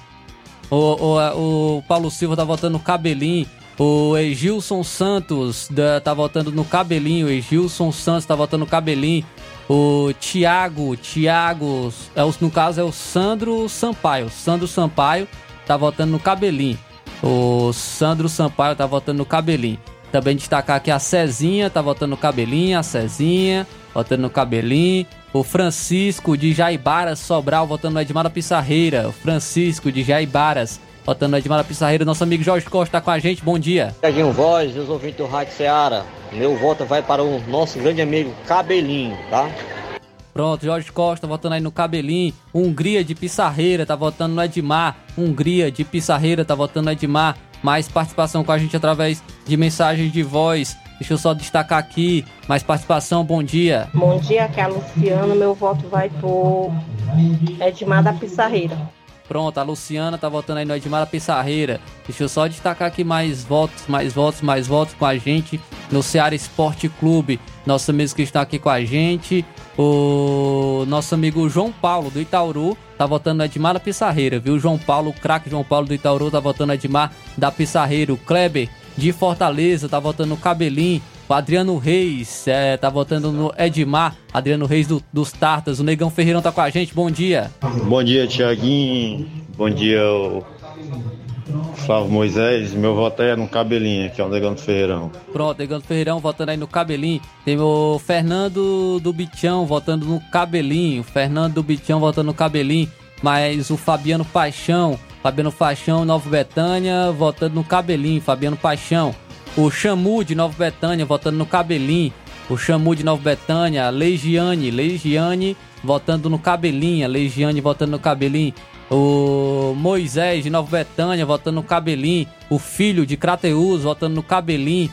O, o, o Paulo Silva tá votando no Cabelinho. O Egilson Santos da- tá votando no Cabelinho. O Egilson Santos tá votando no Cabelinho. O Thiago, Thiago, é o, no caso é o Sandro Sampaio. Sandro Sampaio tá votando no Cabelinho. O Sandro Sampaio tá votando no Cabelinho. Também destacar aqui a Cezinha, tá votando no Cabelinho, a Cezinha, votando no Cabelinho. O Francisco de Jaibaras Sobral, votando no Edmar da Pissarreira. O Francisco de Jaibaras, votando no Edmar da Pissarreira. Nosso amigo Jorge Costa tá com a gente, bom dia. Tiaguinho Voz, os ouvintes do Rádio Ceará. Meu voto vai para o nosso grande amigo Cabelinho, tá? Pronto, Jorge Costa votando aí no Cabelinho. Hungria de Pissarreira tá votando no Edmar. Hungria de Pissarreira tá votando no Edmar. Mais participação com a gente através de mensagens de voz. Deixa eu só destacar aqui. Mais participação, bom dia. Bom dia, aqui é a Luciana. Meu voto vai pro Edmar da Pissarreira. Pronto, a Luciana tá votando aí no Edmar Pissarreira. Deixa eu só destacar aqui mais votos, mais votos, mais votos com a gente no Ceará Esporte Clube. Nossos amigos que estão aqui com a gente. O nosso amigo João Paulo do Itauru tá votando no Edmar da Pissarreira, viu? João Paulo, craque João Paulo do Itauru tá votando no Edmar da Pissarreira. O Kleber de Fortaleza tá votando no Cabelinho. O Adriano Reis é, tá votando no Edmar. Adriano Reis do- dos Tartas. O Negão Ferreirão tá com a gente. Bom dia. Bom dia, Tiaguinho. Bom dia, o Flávio Moisés. Meu voto é no cabelinho, que é o Negão do Ferreirão. Pronto, Negão Ferreirão votando aí no Cabelinho. Tem o Fernando do Bichão votando no Cabelinho. Fernando do Bichão votando no Cabelinho. Mas o Fabiano Paixão, Fabiano Paixão, Nova Betânia, votando no Cabelinho. Fabiano Paixão. O Chamu de Nova Betânia votando no Cabelinho. O Chamu de Nova Betânia. Legiane, Legiane votando no Cabelinho. Legiane votando no Cabelinho. O Moisés de Nova Betânia votando no Cabelinho. O filho de Crateus votando no Cabelinho.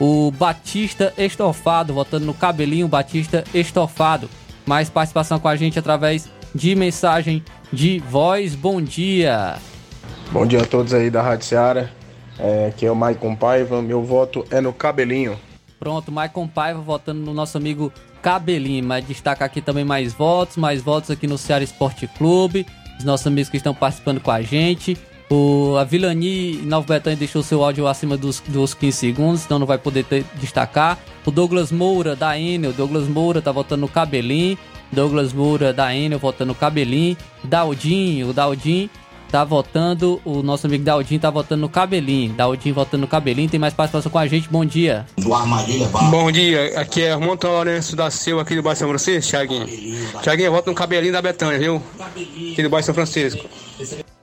O Batista Estofado votando no Cabelinho. Batista Estofado. Mais participação com a gente através de mensagem de voz. Bom dia. Bom dia a todos aí da Rádio Seara. É, aqui é o Maicon Paiva. Meu voto é no cabelinho. Pronto, Maicon Paiva votando no nosso amigo Cabelinho. Mas destacar aqui também mais votos, mais votos aqui no Ceará Esporte Clube. Os nossos amigos que estão participando com a gente. O, a Vilani Nova Betânia deixou seu áudio acima dos, dos 15 segundos, então não vai poder ter, destacar. O Douglas Moura da Enel, Douglas Moura tá votando no Cabelinho. Douglas Moura da Enel votando no Cabelinho. Daldinho, o Daldinho tá votando, o nosso amigo Daldinho tá votando no Cabelinho. Daldinho votando no Cabelinho, tem mais participação com a gente, bom dia. Bom dia, aqui é Armando Lourenço da Silva, aqui do bairro São Francisco, Thiaguinho. Thiaguinho, vota no Cabelinho da Betânia, viu? Aqui do bairro São Francisco.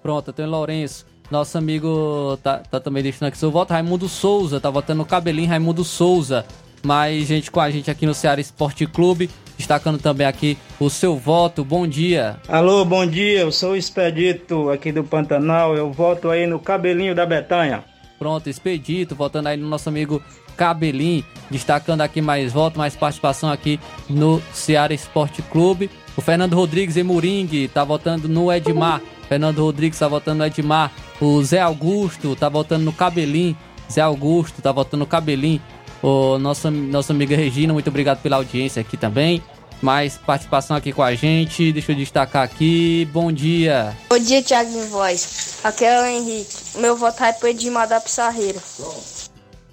Pronto, tem o Lourenço. Nosso amigo tá, tá também deixando aqui seu voto. Raimundo Souza, tá votando no Cabelinho, Raimundo Souza. Mais gente com a gente aqui no Ceará Esporte Clube, destacando também aqui o seu voto. Bom dia. Alô, bom dia. Eu sou o Expedito aqui do Pantanal. Eu voto aí no cabelinho da Betanha. Pronto, Expedito, votando aí no nosso amigo Cabelinho, destacando aqui mais voto, mais participação aqui no Ceará Esporte Clube. O Fernando Rodrigues e Moringue tá votando no Edmar. Fernando Rodrigues tá votando no Edmar. O Zé Augusto tá votando no Cabelinho. Zé Augusto tá votando no Cabelinho. O nossa, nossa amiga Regina, muito obrigado pela audiência aqui também. Mais participação aqui com a gente. Deixa eu destacar aqui. Bom dia. Bom dia, Thiago de Voz. Aqui é o Henrique. Meu voto é pro Edmar da Pissarreira.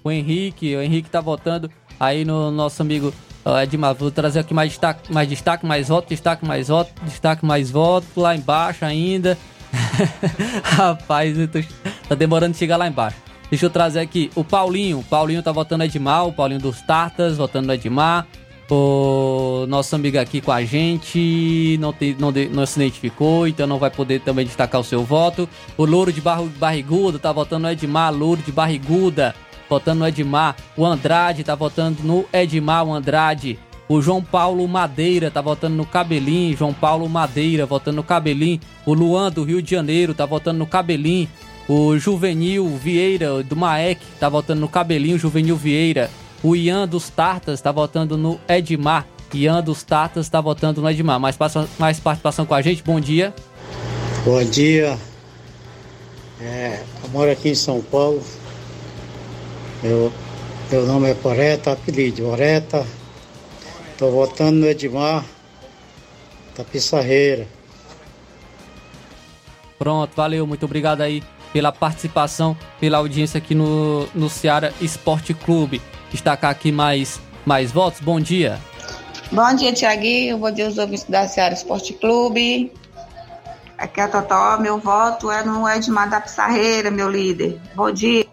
O Henrique, o Henrique tá votando aí no nosso amigo uh, Edmar. Vou trazer aqui mais destaque, mais destaque, mais voto, destaque, mais voto, destaque, mais voto. Lá embaixo ainda. Rapaz, tô- tá demorando de chegar lá embaixo. Deixa eu trazer aqui o Paulinho. O Paulinho tá votando Edmar, o Paulinho dos Tartas, votando Edmar. O nosso amigo aqui com a gente não, não, de- não se identificou, então não vai poder também destacar o seu voto. O Louro de Barro, Barriguda tá votando no Edmar, Louro de Barriguda, votando no Edmar. O Andrade tá votando no Edmar, o Andrade. O João Paulo Madeira tá votando no Cabelinho. João Paulo Madeira votando no Cabelinho. O Luan do Rio de Janeiro tá votando no Cabelinho. O Juvenil Vieira do Maek tá votando no Cabelinho. Juvenil Vieira. O Ian dos Tartas tá votando no Edmar. Ian dos Tartas tá votando no Edmar. Mais, mais participação com a gente. Bom dia. Bom dia. É, eu moro aqui em São Paulo. Meu, meu nome é Poreta, apelido Oreta. Estou votando no Edmar da Pissarreira. Pronto, valeu, muito obrigado aí pela participação, pela audiência aqui no, no Ceará Esporte Clube. Destacar aqui mais, mais votos, bom dia. Bom dia, Tiaguinho. Bom dia, os ouvintes da Seara Esporte Clube. Aqui é a Totó. Meu voto é no Edmar da Pissarreira, meu líder. Bom dia.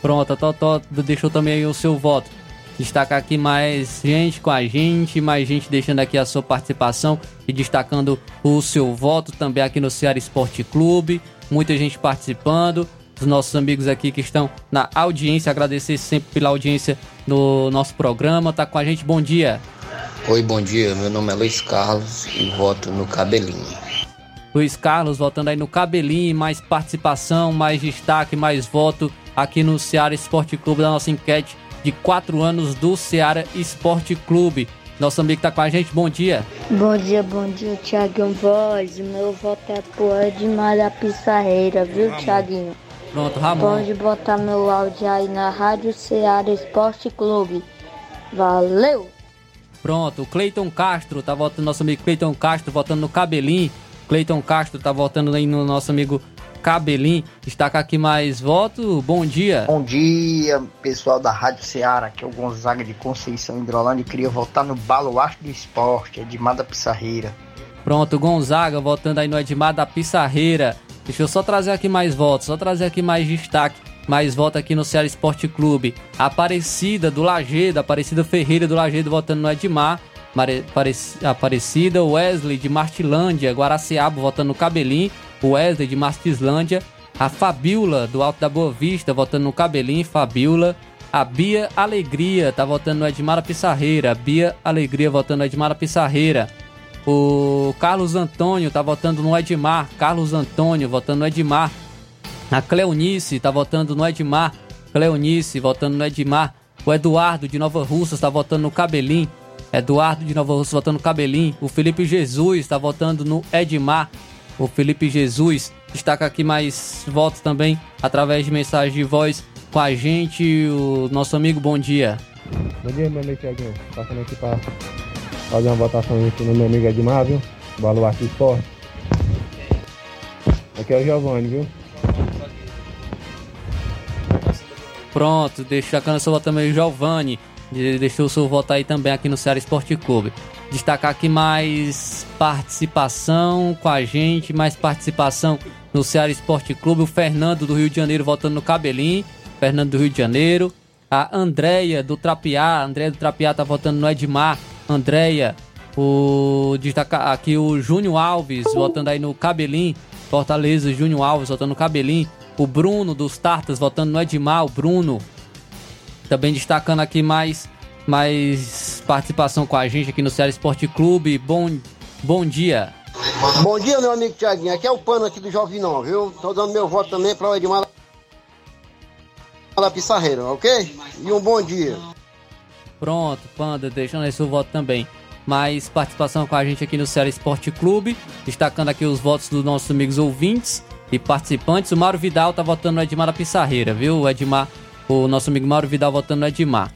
Pronto, a Totó deixou também o seu voto. Destacar aqui mais gente com a gente, mais gente deixando aqui a sua participação e destacando o seu voto também aqui no Ceará Esporte Clube. Muita gente participando. Os nossos amigos aqui que estão na audiência, agradecer sempre pela audiência no nosso programa. Tá com a gente, bom dia. Oi, bom dia. Meu nome é Luiz Carlos e voto no Cabelinho. Luiz Carlos votando aí no cabelinho, mais participação, mais destaque, mais voto aqui no Ceará Esporte Clube da nossa enquete de 4 anos do Ceará Esporte Clube. Nosso amigo tá com a gente, bom dia. Bom dia, bom dia, Thiaguinho Voz. O meu voto é pro Edmar da Pissarreira, viu, Thiaguinho? Pronto, Ramon. Pode botar meu áudio aí na Rádio Ceará Esporte Clube. Valeu! Pronto, o Cleiton Castro tá votando, nosso amigo Cleiton Castro votando no cabelinho. Cleiton Castro tá votando aí no nosso amigo Cabelinho. Destaca aqui mais voto. Bom dia. Bom dia, pessoal da Rádio Ceará, aqui é o Gonzaga de Conceição Hidrolândia. Queria votar no Baluarte do Esporte, Edmar da Pissarreira. Pronto, Gonzaga votando aí no Edmar da Pissarreira. Deixa eu só trazer aqui mais votos, só trazer aqui mais destaque. Mais voto aqui no Ceará Esporte Clube. Aparecida do Lagedo, Aparecida Ferreira do Lagedo votando no Edmar. Mare- Parec- Aparecida, Wesley de Martilândia, Guaraciaba votando no Cabelinho. Wesley de Martislândia. A Fabiola do Alto da Boa Vista votando no Cabelinho. Fabiola. A Bia Alegria tá votando no Edmar Pissarreira. Bia Alegria votando no Edmar Pissarreira. O Carlos Antônio tá votando no Edmar. Carlos Antônio votando no Edmar. A Cleonice tá votando no Edmar. Cleonice votando no Edmar. O Eduardo de Nova Russas tá votando no Cabelinho. Eduardo de Nova Rússia votando no Cabelinho. O Felipe Jesus está votando no Edmar. O Felipe Jesus destaca aqui mais votos também através de mensagem de voz com a gente. O nosso amigo, bom dia. Bom dia, meu amigo Tiaguinho. Passando aqui para fazer uma votação aqui no meu amigo Edmar, viu? Baluarte Esporte. Aqui é o Giovanni, viu? Pronto, destacando seu voto também o Giovanni. Deixou o seu voto aí também aqui no Ceará Esporte Clube. Destacar aqui mais participação com a gente, mais participação no Ceará Esporte Clube. O Fernando do Rio de Janeiro votando no Cabelinho. Fernando do Rio de Janeiro. A Andréia do Trapiá. Andréia do Trapiá tá votando no Edmar. Andréia. O destacar aqui o Júnior Alves votando aí no Cabelinho. Fortaleza, Júnior Alves votando no Cabelinho. O Bruno dos Tartas votando no Edmar. O Bruno. Também destacando aqui mais, mais participação com a gente aqui no Ceará Esporte Clube. Bom, bom dia. Bom dia, meu amigo Tiaguinho. Aqui é o Pano aqui do Jovinão, viu? Tô dando meu voto também para o Edmar da Pissarreira, ok? E um bom dia. Pronto, Panda, deixando aí seu voto também. Mais participação com a gente aqui no Ceará Esporte Clube. Destacando aqui os votos dos nossos amigos ouvintes e participantes. O Mário Vidal tá votando no Edmar da Pissarreira, viu? O Edmar, o nosso amigo Mário Vidal votando no Edmar.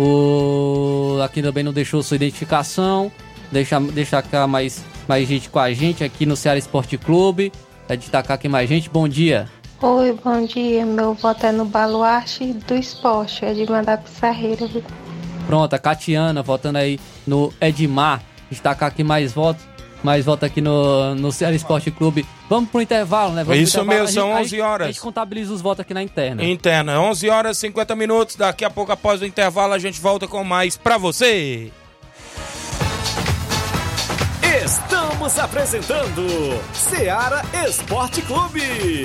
O aqui também não deixou sua identificação. Deixa destacar mais mais gente com a gente aqui no Ceará Esporte Clube. Vai destacar aqui mais gente. Bom dia. Oi, bom dia. Meu voto é no Baluarte do Esporte, é de mandar Pissarreira. viu? Pronto, a Catiana votando aí no Edmar. Destacar aqui mais votos. Mais votos aqui no, no Ceará Esporte Clube. Vamos pro intervalo, né? Vamos Isso intervalo. mesmo, são A gente- 11 horas. A gente contabiliza os votos aqui na interna. Interna, 11 horas e 50 minutos. Daqui a pouco, após o intervalo, a gente volta com mais pra você. Estamos apresentando Seara Esporte Clube.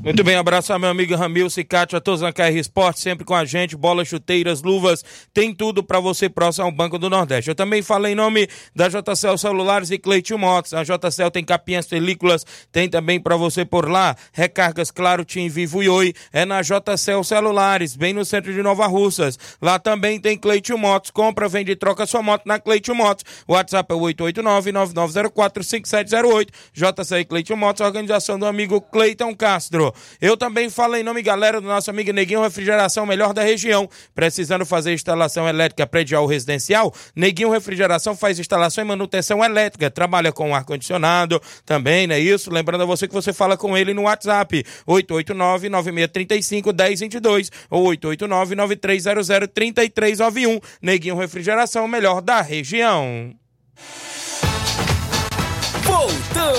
Muito bem, abraço ao meu amigo Ramilson e Cátia, todos na KR Esporte, sempre com a gente, bolas, chuteiras, luvas, tem tudo para você próximo ao Banco do Nordeste. Eu também falei em nome da JCL Celulares e Cleitinho Motos. A JCL tem capinhas, películas, tem também para você por lá, recargas Claro, Tim, Vivo e Oi, é na JCL Celulares, bem no centro de Nova Russas. Lá também tem Cleitinho Motos, compra, vende e troca sua moto na Cleitinho Motos. WhatsApp é o 889-9904-5708. JCL Cleitinho Motos, organização do amigo Cleiton Castro. Eu também falo em nome, galera, do nosso amigo Neguinho Refrigeração, melhor da região. Precisando fazer instalação elétrica predial residencial? Neguinho Refrigeração faz instalação e manutenção elétrica. Trabalha com ar-condicionado também, não é isso? Lembrando a você que você fala com ele no WhatsApp, 889-9635-1022 ou 889-9300-3391. Neguinho Refrigeração, melhor da região. Voltamos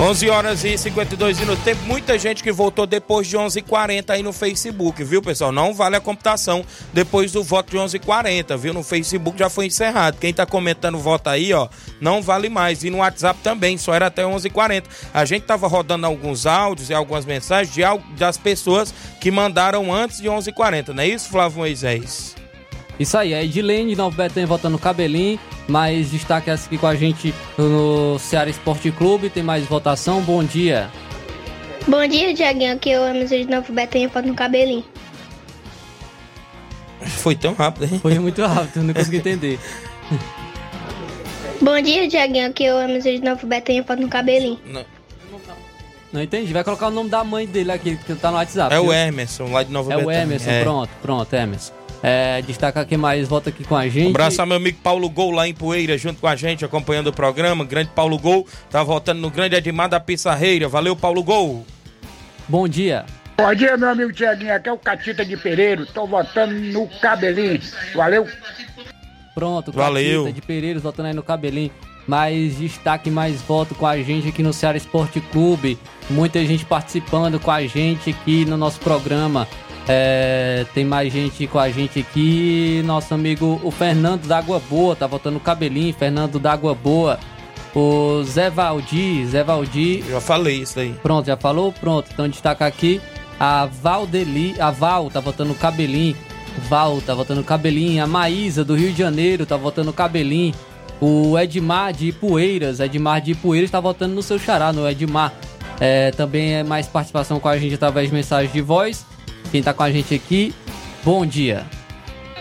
11 horas e 52 minutos. Tem muita gente que voltou depois de 11h40 aí no Facebook, viu, pessoal? Não vale a computação depois do voto de 11h40, viu? No Facebook já foi encerrado. Quem tá comentando voto aí, ó, não vale mais. E no WhatsApp também, só era até 11h40. A gente tava rodando alguns áudios e algumas mensagens de, das pessoas que mandaram antes de 11h40, não é isso, Flávio Moisés? Isso aí, é Edilene de Novo Betânia votando no Cabelinho, mais destaque aqui com a gente no Ceará Esporte Clube, tem mais votação, bom dia. Bom dia, Tiaguinho. Aqui é o Emerson de Novo Betânia, foto no cabelinho. Foi tão rápido, hein? Foi muito rápido, não consegui entender. Bom dia, Tiaguinho. Aqui é o Emerson de Novo Betânia, foto no cabelinho. Não entendi, vai colocar o nome da mãe dele aqui, que tá no WhatsApp. É o viu? Emerson, lá de Nova É o Betânia. Emerson, É. pronto, pronto, Emerson. É, destaca aqui mais, volta aqui com a gente. Um abraço ao meu amigo Paulo Gol lá em Poeira, junto com a gente, acompanhando o programa. Grande Paulo Gol, tá voltando no grande Edmar da Pissarreira. Valeu, Paulo Gol. Bom dia. Bom dia, meu amigo Tiaguinho. Aqui é o Catita de Pereiro. Tô votando no cabelinho. Valeu. Pronto, Valeu. Catita de Pereiros votando aí no cabelinho. Mais destaque, mais voto com a gente aqui no Ceará Esporte Clube. Muita gente participando com a gente aqui no nosso programa. É, tem mais gente com a gente aqui. Nosso amigo o Fernando da Água Boa tá votando no cabelinho. Fernando da Água Boa. O Zé Valdir, Zé Valdir. Já falei isso aí. Pronto, já falou? Pronto. Então destaca aqui a Valdeli, a Val tá votando no cabelinho. Val tá votando no cabelinho. A Maísa do Rio de Janeiro tá votando no cabelinho. O Edmar de Ipueiras, Edmar de Ipueiras tá votando no seu xará, no Edmar. É, também é mais participação com a gente através de mensagem de voz. Quem tá com a gente aqui, bom dia.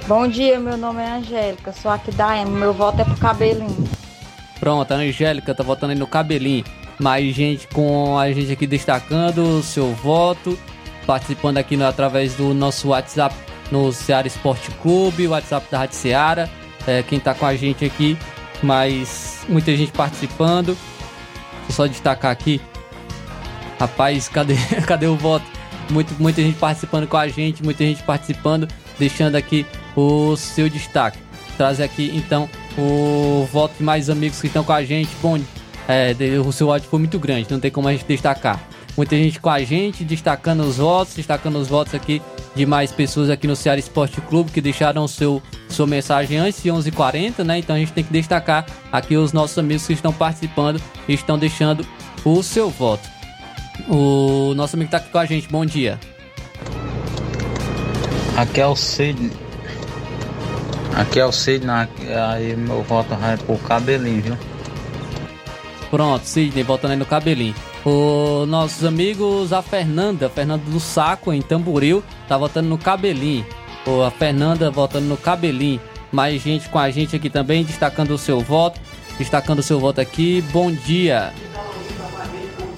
Bom dia, meu nome é Angélica, sou aqui da M, meu voto é pro cabelinho. Pronto, a Angélica tá votando aí no cabelinho. Mais gente com a gente aqui destacando o seu voto, participando aqui no- através do nosso WhatsApp no Ceará Esporte Clube, WhatsApp da Rádio Ceará. É, quem tá com a gente aqui, mas muita gente participando. Só destacar aqui. Rapaz, cadê, cadê o voto? Muito, muita gente participando com a gente, muita gente participando, deixando aqui o seu destaque. Trazer aqui então o voto de mais amigos que estão com a gente. Bom, é, o seu voto foi muito grande, não tem como a gente destacar. Muita gente com a gente, destacando os votos, destacando os votos aqui de mais pessoas aqui no Ceará Esporte Clube que deixaram seu, sua mensagem antes de 11h40, né? Então a gente tem que destacar aqui os nossos amigos que estão participando e estão deixando o seu voto. O nosso amigo tá aqui com a gente, bom dia. Aqui é o Sidney. Aqui é o Sidney, aí meu voto vai pro cabelinho, viu? Pronto, Sidney, voltando aí no cabelinho. Os nossos amigos, a Fernanda, Fernanda do Saco, em Tamboril, tá votando no cabelinho. Pô, a Fernanda votando no cabelinho. Mais gente com a gente aqui também, destacando o seu voto. Destacando o seu voto aqui. Bom dia.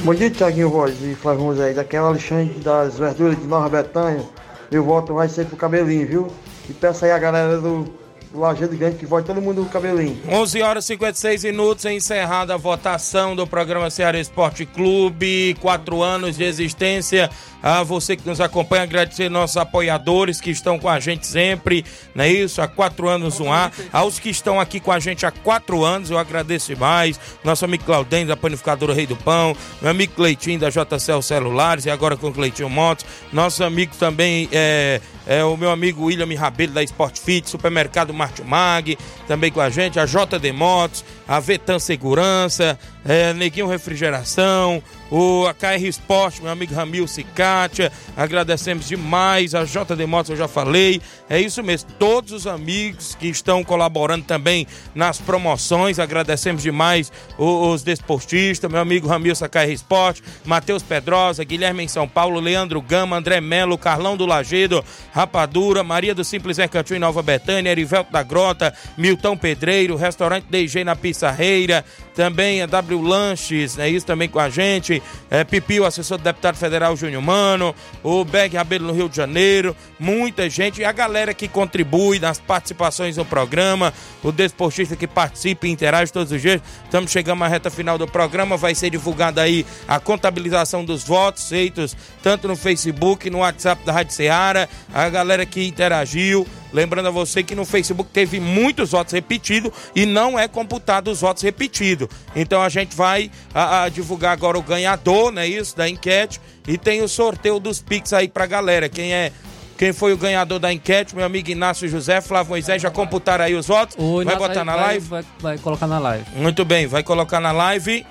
Bom dia, Tiaguinho Voz e Flávio Moisés. Aqui é o Alexandre das Verduras de Nova Betânia. Meu voto vai ser pro cabelinho, viu? E peço aí a galera do Lajeado Grande que vote todo mundo no cabelinho. 11 horas e 56 minutos, encerrada a votação do programa Ceará Esporte Clube, quatro anos de existência. A você que nos acompanha, agradecer nossos apoiadores que estão com a gente sempre, não é isso? Há quatro anos no ar. Aos que estão aqui com a gente há quatro anos, eu agradeço demais. Nosso amigo Claudem, da Panificadora Rei do Pão, meu amigo Cleitinho, da JCL Celulares, e agora com Cleitinho Motos. Nosso amigo também é, é o meu amigo William Rabelo, da Sport Fit, Supermercado Martimag, também com a gente, a JD Motos, a Vetan Segurança, é, Neguinho Refrigeração, o a KR Sport, meu amigo Ramil Cicatia, agradecemos demais, a JD Motos eu já falei, é isso mesmo, todos os amigos que estão colaborando também nas promoções, agradecemos demais o- os desportistas, meu amigo Ramil KR Sport, Matheus Pedrosa, Guilherme em São Paulo, Leandro Gama, André Melo, Carlão do Lagedo, Rapadura, Maria do Simples Mercantil em Nova Betânia, Erivelto da Grota, Milton Pedreiro, Restaurante DG na Pissarreira, também a W Lanches, é isso também com a gente, é, Pipio, assessor do deputado federal Júnior Mano, o Beg Rabelo no Rio de Janeiro, muita gente, e a galera que contribui nas participações no programa, o desportista que participa e interage todos os dias. Estamos chegando à reta final do programa, vai ser divulgada aí a contabilização dos votos feitos tanto no Facebook, no WhatsApp da Rádio Ceará, a galera que interagiu. Lembrando a você que no Facebook teve muitos votos repetidos e não é computado os votos repetidos. Então a gente vai a, a divulgar agora o ganhador, né? Isso, da enquete. E tem o sorteio dos Pix aí pra galera. Quem é. Quem foi o ganhador da enquete? Meu amigo Inácio José, Flávio Moisés, já computaram aí os votos? O vai botar na live? Vai, vai colocar na live. Muito bem, vai colocar na live.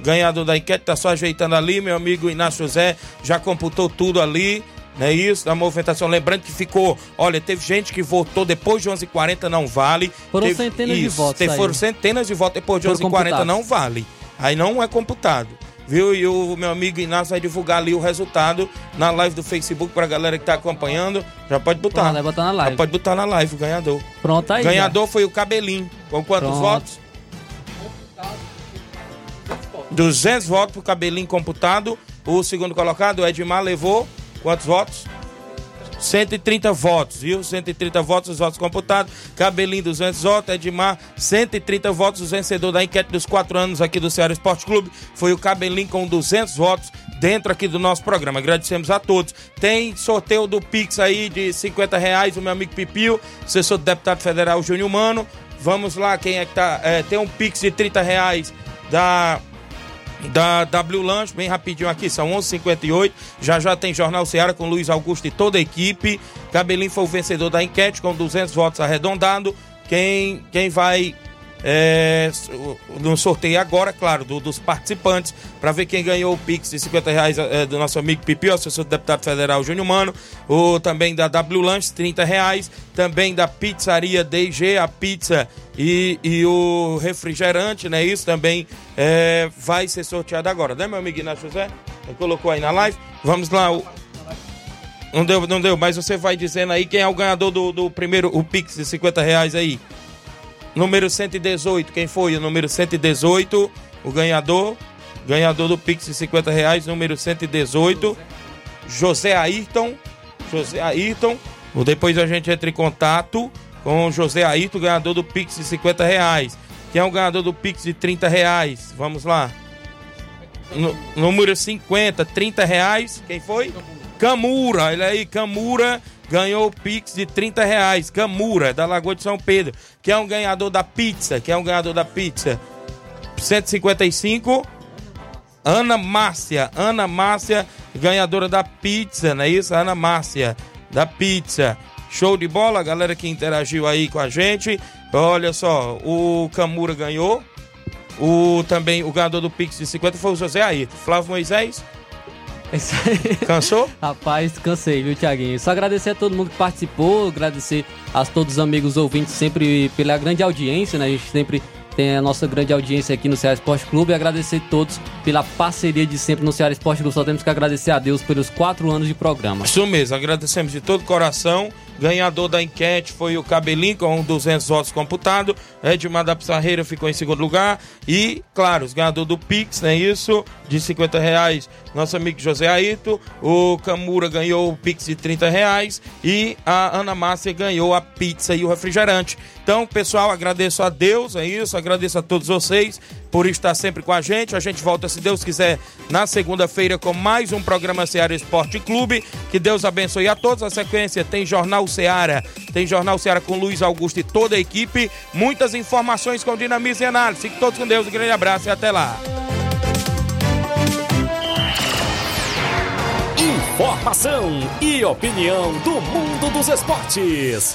Ganhador da enquete, tá só ajeitando ali. Meu amigo Inácio José já computou tudo ali. Não é isso? Da movimentação. Lembrando que ficou. Olha, teve gente que votou depois de 11h40, não vale. Foram Teve- centenas de isso, votos teve-. Foram centenas de votos depois de Foram 11h40, computados. não vale. Aí não é computado. Viu? E o meu amigo Inácio vai divulgar ali o resultado na live do Facebook pra galera que tá acompanhando. Já pode botar. Pronto, vai botar na live. Já pode botar na live o ganhador. Pronto aí. Ganhador foi o Cabelinho. Com quantos Pronto. votos? 200 votos pro Cabelinho computado. O segundo colocado, o Edmar, levou quantos votos? 130 votos, viu? 130 votos, os votos computados. Cabelinho, 200 votos. Edmar, 130 votos. O vencedor da enquete dos quatro anos aqui do Ceará Esporte Clube foi o Cabelinho com 200 votos. dentro aqui do nosso programa. Agradecemos a todos. Tem sorteio do Pix aí de 50 reais, o meu amigo Pipio, assessor do deputado federal Júnior Mano. Vamos lá, quem é que tá? É, tem um Pix de 30 reais da da W Lanche, bem rapidinho aqui, são 11h58. Já já tem Jornal Ceará com Luiz Augusto e toda a equipe. Cabelinho foi o vencedor da enquete com 200 votos arredondado. Quem, quem vai é, no sorteio agora, claro, do- dos participantes, para ver quem ganhou o Pix de 50 reais é, do nosso amigo Pipio, assessor do deputado federal Júnior Mano, o também da W Lanche, 30 reais, também da pizzaria DG, a pizza e, e o refrigerante, né? Isso também é, vai ser sorteado agora, né, meu amigo Inácio José? Ele colocou aí na live. Vamos lá, o, não deu, não deu, mas você vai dizendo aí quem é o ganhador do, do primeiro, o Pix de 50 reais aí. Número 118, quem foi? O número 118, o ganhador. Ganhador do Pix de 50 reais, número 118. José Ayrton. José Ayrton. Depois a gente entra em contato com o José Ayrton, ganhador do Pix de 50 reais. Quem é o ganhador do Pix de 30 reais? Vamos lá. Nú- número 50, 30 reais. Quem foi? Camura, olha aí, Camura ganhou o Pix de 30 reais. Camura, da Lagoa de São Pedro. Que é um ganhador da pizza. Que é um ganhador da pizza. 155. Ana Márcia. Ana Márcia, ganhadora da pizza, não é isso? Ana Márcia, da pizza. Show de bola, galera que interagiu aí com a gente. Olha só, o Camura ganhou. O também o ganhador do Pix de 50 foi o José Ayrton. Flávio Moisés. Cansou? Rapaz, cansei, viu, Tiaguinho? Só agradecer a todo mundo que participou, agradecer a todos os amigos ouvintes sempre pela grande audiência, né? A gente sempre tem a nossa grande audiência aqui no Ceará Esporte Clube e agradecer a todos pela parceria de sempre no Ceará Esporte Clube. Só temos que agradecer a Deus pelos quatro anos de programa. Isso mesmo, agradecemos de todo coração. Ganhador da enquete foi o Cabelinho, com 200 votos computados. Edmar da Pissarreira ficou em segundo lugar. E, claro, os ganhadores do Pix, não é isso? De 50 reais, nosso amigo José Ayrton. O Camura ganhou o Pix de 30 reais. E a Ana Márcia ganhou a pizza e o refrigerante. Então, pessoal, agradeço a Deus, é isso. Agradeço a todos vocês por estar sempre com a gente. A gente volta, se Deus quiser, na segunda-feira com mais um programa Seara Esporte Clube. Que Deus abençoe a todos. A sequência tem Jornal Seara, tem Jornal Seara com Luiz Augusto e toda a equipe. Muitas informações com dinamismo e análise. Fiquem todos com Deus. Um grande abraço e até lá. Informação e opinião do mundo dos esportes.